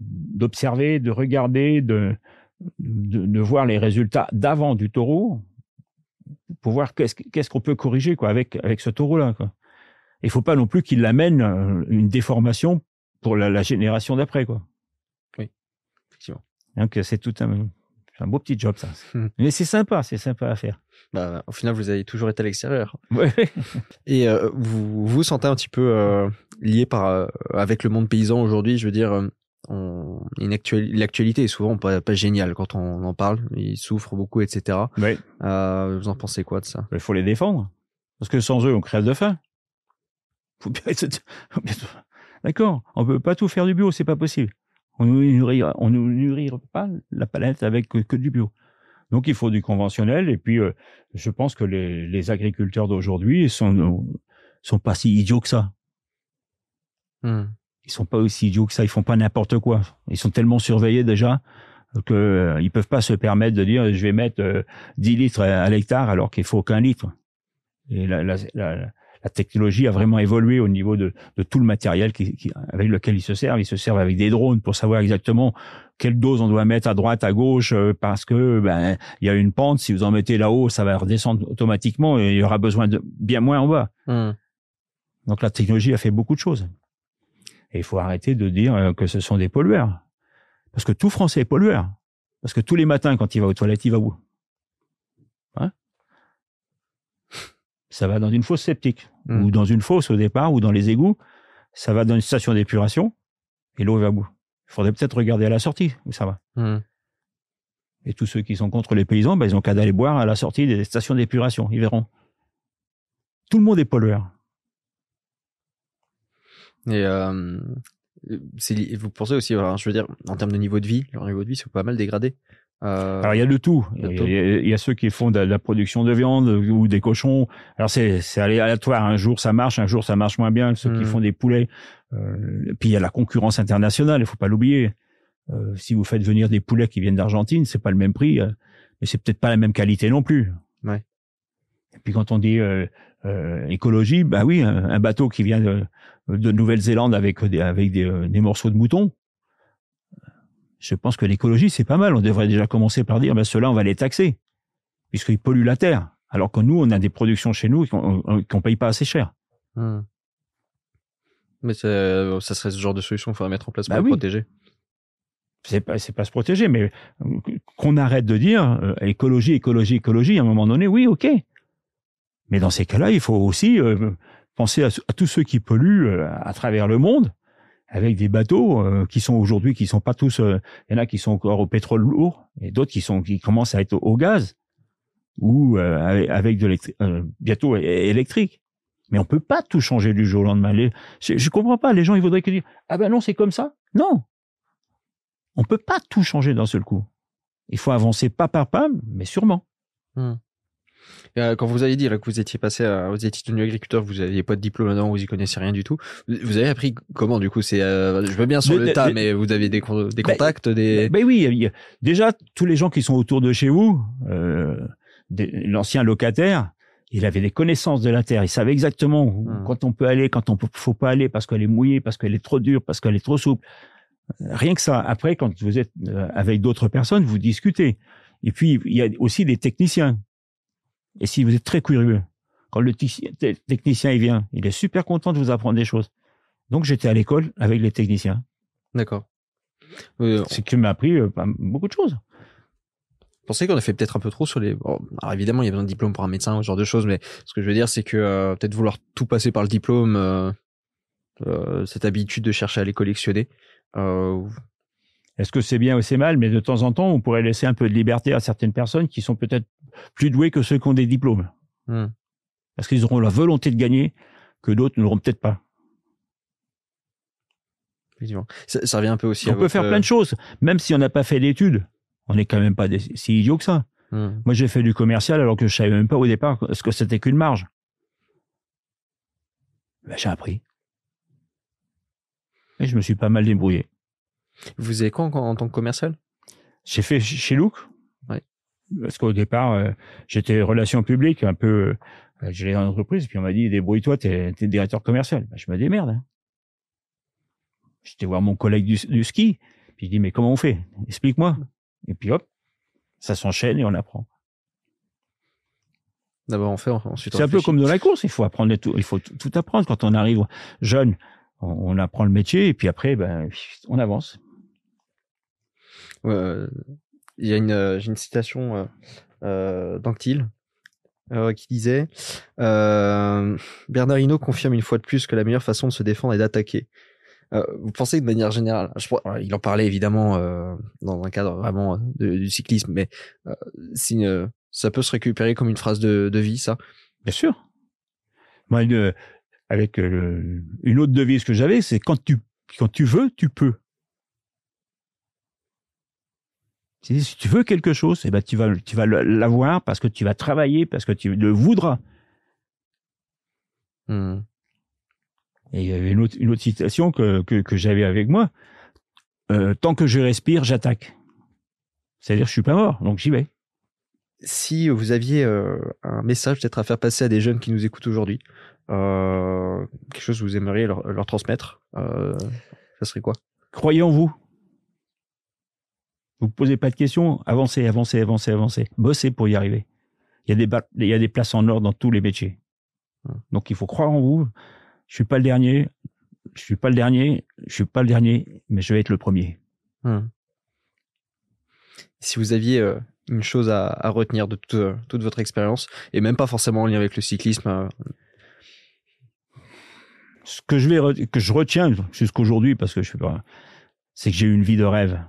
d'observer, de regarder, de, de de voir les résultats d'avant du taureau pour voir qu'est-ce qu'on peut corriger quoi avec avec ce taureau là quoi. Il faut pas non plus qu'il amène euh, une déformation pour la, la génération d'après quoi. Effectivement. Donc c'est tout un beau petit job ça. Mais c'est sympa, c'est sympa à faire. Bah, au final, vous avez toujours été à l'extérieur. Ouais. Et euh, vous vous sentez un petit peu euh, lié par, euh, avec le monde paysan aujourd'hui Je veux dire, l'actualité est souvent pas, pas géniale quand on en parle. Ils souffrent beaucoup, etc. Ouais. Vous en pensez quoi de ça? Il faut les défendre. Parce que sans eux, on crève de faim. D'accord. On peut pas tout faire du bio, c'est pas possible. On ne nourrira, on nourrira pas la palette avec que, du bio. Donc il faut du conventionnel. Et puis, euh, je pense que les, les agriculteurs d'aujourd'hui sont sont pas si idiots que ça. Hmm ils sont pas aussi idiots que ça, ils font pas n'importe quoi. Ils sont tellement surveillés déjà que euh, ils peuvent pas se permettre de dire je vais mettre euh, 10 litres à l'hectare alors qu'il faut qu'un litre. Et la, la, la, la, technologie a vraiment évolué au niveau de, de tout le matériel qui, qui, avec lequel ils se servent. Ils se servent avec des drones pour savoir exactement quelle dose on doit mettre à droite, à gauche, euh, parce que ben il y a une pente. Si vous en mettez là-haut, ça va redescendre automatiquement et il y aura besoin de bien moins en bas. Hmm. Donc la technologie a fait beaucoup de choses. Et il faut arrêter de dire euh, que ce sont des pollueurs. Parce que tout Français est pollueur. Parce que tous les matins, quand il va aux toilettes, il va où? Hein? Ça va dans une fosse septique, hmm. ou dans une fosse au départ, ou dans les égouts. Ça va dans une station d'épuration, et l'eau va où Il faudrait peut-être regarder à la sortie où ça va. Hmm. Et tous ceux qui sont contre les paysans, ben, ils ont qu'à aller boire à la sortie des stations d'épuration. Ils verront. Tout le monde est pollueur. Et euh, vous pensez aussi, je veux dire, en termes de niveau de vie, leur niveau de vie, c'est pas mal dégradé. Euh, alors il y a de tout. Il y a, ceux qui font de la, production de viande ou des cochons. Alors c'est c'est aléatoire. Un jour ça marche, un jour ça marche moins bien. Ceux qui hmm. font des poulets. Euh, puis il y a la concurrence internationale. Il faut pas l'oublier. Euh, si vous faites venir des poulets qui viennent d'Argentine, c'est pas le même prix, euh, mais c'est peut-être pas la même qualité non plus. Ouais. Et puis quand on dit euh, écologie, bah oui, un, bateau qui vient de, de Nouvelle-Zélande avec des, avec des, des, morceaux de mouton. Je pense que l'écologie, c'est pas mal. On devrait déjà commencer par dire, ben, ceux-là, on va les taxer, puisqu'ils polluent la terre. Alors que nous, on a des productions chez nous qu'on ne paye pas assez cher. Hmm. Mais ça serait ce genre de solution qu'il faudrait mettre en place pour bah les protéger. C'est pas, c'est pas se protéger, mais qu'on arrête de dire euh, écologie, écologie, écologie. À un moment donné, oui, ok. Mais dans ces cas-là, il faut aussi euh, Pensez à, tous ceux qui polluent euh, à travers le monde avec des bateaux euh, qui sont aujourd'hui qui sont pas tous euh, il y en a qui sont encore au pétrole lourd et d'autres qui sont qui commencent à être au, gaz ou avec de bientôt électrique. Mais on peut pas tout changer du jour au lendemain. Je, je comprends pas. Les gens ils voudraient que dire ah ben non c'est comme ça non. On peut pas tout changer d'un seul coup. Il faut avancer pas par pas mais sûrement. Hmm. Euh, quand vous avez dit là, que vous étiez passé aux études de agriculteur, vous n'aviez pas de diplôme là-dedans, vous y connaissez rien du tout. Vous avez appris comment du coup? C'est, euh, je veux bien sur le, tas, mais vous avez des, des bah, contacts, des. Ben oui, déjà tous les gens qui sont autour de chez vous, euh, l'ancien locataire, il avait des connaissances de la terre. Il savait exactement hmm. quand on peut aller, quand on faut pas aller parce qu'elle est mouillée, parce qu'elle est trop dure, parce qu'elle est trop souple. Rien que ça. Après, quand vous êtes avec d'autres personnes, vous discutez. Et puis, il y a aussi des techniciens et si vous êtes très curieux, quand le technicien il vient, il est super content de vous apprendre des choses. Donc j'étais à l'école avec les techniciens. D'accord. C'est qui m'a appris euh, beaucoup de choses. Vous pensez qu'on a fait peut-être un peu trop sur les. alors évidemment, il y a besoin de diplôme pour un médecin, ce genre de choses, mais ce que je veux dire, c'est que euh, peut-être vouloir tout passer par le diplôme, euh, cette habitude de chercher à les collectionner. Est-ce que c'est bien ou c'est mal Mais de temps en temps, on pourrait laisser un peu de liberté à certaines personnes qui sont peut-être plus doués que ceux qui ont des diplômes. Hmm. Parce qu'ils auront la volonté de gagner que d'autres ne l'auront peut-être pas. Ça, ça, revient un peu aussi. On peut faire plein de choses, même si on n'a pas fait d'études. On n'est quand même pas si idiot que ça. Hmm. Moi, j'ai fait du commercial alors que je savais même pas au départ ce que c'était qu'une marge. Ben, j'ai appris. Et je me suis pas mal débrouillé. Vous avez quoi en, en tant que commercial? J'ai fait chez Look parce qu'au départ, euh, j'étais relations publiques, un peu, euh, j'ai une entreprise, puis on m'a dit, débrouille-toi, t'es, es directeur commercial. Ben, je me démerde. Hein. J'étais voir mon collègue du, ski, puis je dis, mais comment on fait? Explique-moi. Et puis hop, ça s'enchaîne et on apprend. D'abord on fait, ensuite on C'est un peu comme dans la course, il faut apprendre tout, il faut tout apprendre quand on arrive jeune. On, apprend le métier et puis après, ben, on avance. Euh, il y a une, euh, j'ai une citation euh, euh d'Anctil euh, qui disait euh, Bernardino confirme une fois de plus que la meilleure façon de se défendre est d'attaquer. Vous pensez de manière générale, il en parlait évidemment dans un cadre vraiment du cyclisme, mais ça peut se récupérer comme une phrase de, de vie, ça? Bien sûr. Une, avec une autre devise que j'avais, c'est quand tu quand tu veux, tu peux. Si tu veux quelque chose, eh ben tu vas tu vas l'avoir parce que tu vas travailler, parce que tu le voudras. Hmm. Et il y avait une autre, une autre citation que, que, que j'avais avec moi. Euh, tant que je respire, j'attaque. C'est-à-dire, je suis pas mort, donc j'y vais. Si vous aviez euh, un message peut-être à faire passer à des jeunes qui nous écoutent aujourd'hui, euh, quelque chose que vous aimeriez leur, leur transmettre, ça serait quoi? Croyez en vous. Vous posez pas de questions, avancez, avancez, avancez, avancez. Bossez pour y arriver. Il y a des, il y a des places en or dans tous les métiers. Hmm. Donc il faut croire en vous. Je suis pas le dernier. Je suis pas le dernier. Je suis pas le dernier, mais je vais être le premier. Hmm. Si vous aviez euh, une chose à, à retenir de toute, euh, toute votre expérience, et même pas forcément en lien avec le cyclisme. Euh, Ce que je vais que je retiens jusqu'aujourd'hui, parce que je suis pas, c'est que j'ai eu une vie de rêve,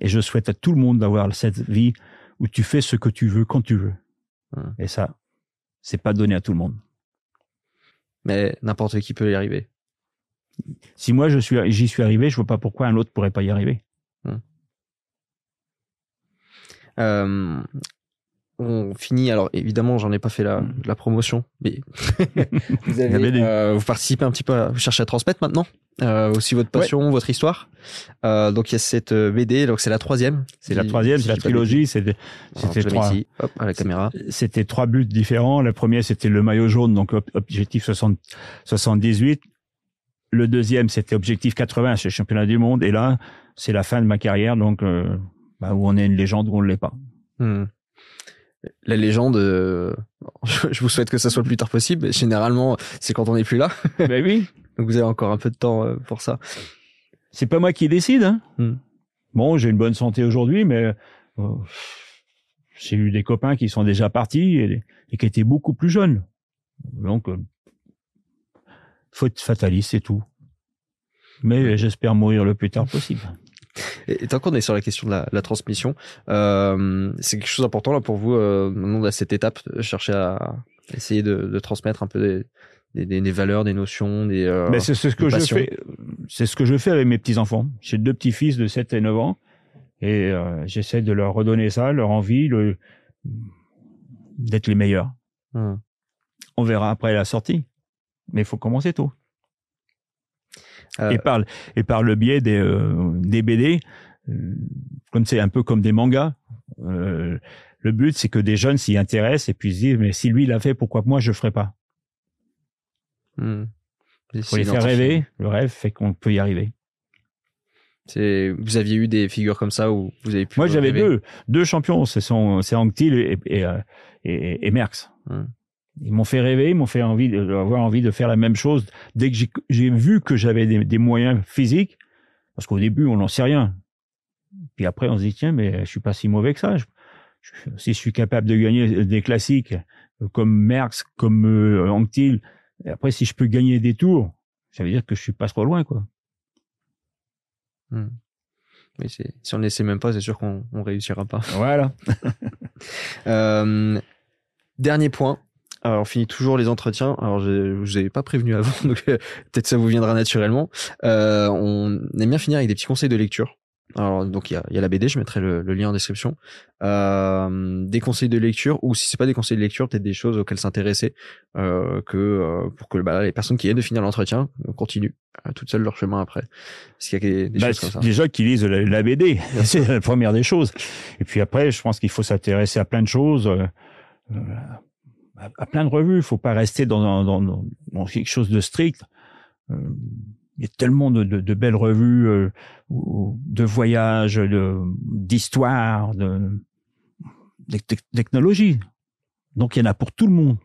et je souhaite à tout le monde d'avoir cette vie où tu fais ce que tu veux quand tu veux. Hmm. Et ça, c'est pas donné à tout le monde mais n'importe qui peut y arriver. Si moi je suis, j'y suis arrivé, je vois pas pourquoi un autre pourrait pas y arriver. Hmm. Euh, on finit. Alors évidemment, j'en ai pas fait la, la promotion, mais vous avez, euh, vous participez un petit peu, à, vous cherchez à transmettre maintenant? Euh, aussi votre passion, votre histoire. Euh, donc il y a cette euh, BD, donc c'est la troisième. C'est la troisième, c'est la trilogie. C'était c'était trois. Ici, hop, à la caméra. C'était trois buts différents. Le premier c'était le maillot jaune, donc objectif 60, 78. Le deuxième c'était objectif 80, c'est le championnat du monde. Et là c'est la fin de ma carrière, donc euh, bah, où on est une légende ou on ne l'est pas. Hmm la légende, euh, je vous souhaite que ça soit le plus tard possible. Généralement, c'est quand on n'est plus là. Ben oui. Donc vous avez encore un peu de temps euh, pour ça. C'est pas moi qui décide. Hein. Hmm. Bon, j'ai une bonne santé aujourd'hui, mais euh, j'ai eu des copains qui sont déjà partis et, qui étaient beaucoup plus jeunes. Donc, faut être fataliste, c'est tout. Mais j'espère mourir le plus tard possible. Et, tant qu'on est sur la question de la, transmission, euh, c'est quelque chose d'important là pour vous euh, maintenant à cette étape, de chercher à essayer de, transmettre un peu des, des, valeurs, des notions, des. Euh, Mais c'est ce que je fais. C'est ce que je fais avec mes petits enfants. J'ai deux petits fils de 7 et 9 ans et euh, j'essaie de leur redonner ça, leur envie, le d'être les meilleurs. Hum. On verra après la sortie, mais il faut commencer tôt. Euh, et, par, et par le biais des, euh, des BD, euh, comme c'est un peu comme des mangas, le but c'est que des jeunes s'y intéressent et puis se disent mais si lui l'a fait, pourquoi moi je le ferai pas? Hmm. Faut les faire rêver. Le rêve fait qu'on peut y arriver. C'est, vous aviez eu des figures comme ça où vous avez pu. Moi, j'avais deux, deux champions. C'est Anctil et, et, et, et Merckx. Hmm. Ils m'ont fait rêver, ils m'ont fait envie avoir envie de faire la même chose dès que j'ai vu que j'avais des, moyens physiques. Parce qu'au début, on n'en sait rien. Puis après, on se dit tiens, mais je suis pas si mauvais que ça. si je suis capable de gagner des classiques comme Merckx, comme euh, Anctil, et après si je peux gagner des tours, ça veut dire que je suis pas trop loin, quoi. Hmm. Mais si on n'essaie même pas, c'est sûr qu'on on réussira pas. Voilà. euh, dernier point, alors, on finit toujours les entretiens. Alors, je, vous avais pas prévenu avant, donc euh, peut-être ça vous viendra naturellement. Euh, on aime bien finir avec des petits conseils de lecture. Alors, donc il y a, y a, la BD, je mettrai le, lien en description. Euh, des conseils de lecture, ou si c'est pas des conseils de lecture, peut-être des choses auxquelles s'intéresser, euh, que euh, pour que bah, les personnes qui viennent de finir l'entretien continuent toutes seules leur chemin après. Est-ce qu'il y a des, bah, choses comme ça? Déjà qui lisent la, BD, c'est la première des choses. Et puis après, je pense qu'il faut s'intéresser à plein de choses à, plein de revues. Il faut pas rester dans, dans, dans, quelque chose de strict. Euh, il y a tellement de, de, de belles revues euh, de voyages, de d'histoire, de, de, technologie. Donc il y en a pour tout le monde.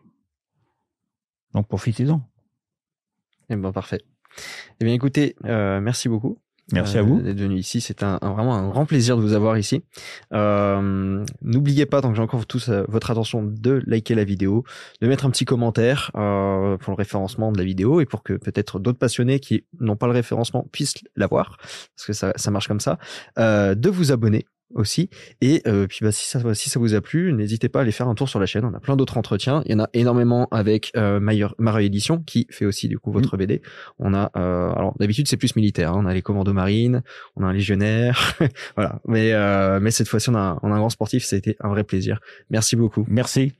Donc profitez-en. Eh ben parfait. Eh bien écoutez, euh, merci beaucoup. Merci à vous d'être venu ici. C'est un, un- vraiment un grand plaisir de vous avoir ici. Euh, N'oubliez pas, tant que j'ai encore tous euh, votre attention, de liker la vidéo, de mettre un petit commentaire euh, pour le référencement de la vidéo et pour que peut-être d'autres passionnés qui n'ont pas le référencement puissent l'avoir, parce que ça, ça marche comme ça. Euh, de vous abonner aussi. Et euh, puis bah, si ça si ça vous a plu n'hésitez pas à aller faire un tour sur la chaîne. On a plein d'autres entretiens. Il y en a énormément avec euh, Marais Édition qui fait aussi du coup votre BD on a euh, alors d'habitude c'est plus militaire hein. on a les commandos marines on a un légionnaire. Voilà. Mais euh, mais cette fois-ci on a, on a un grand sportif. C'était un vrai plaisir. Merci beaucoup. Merci.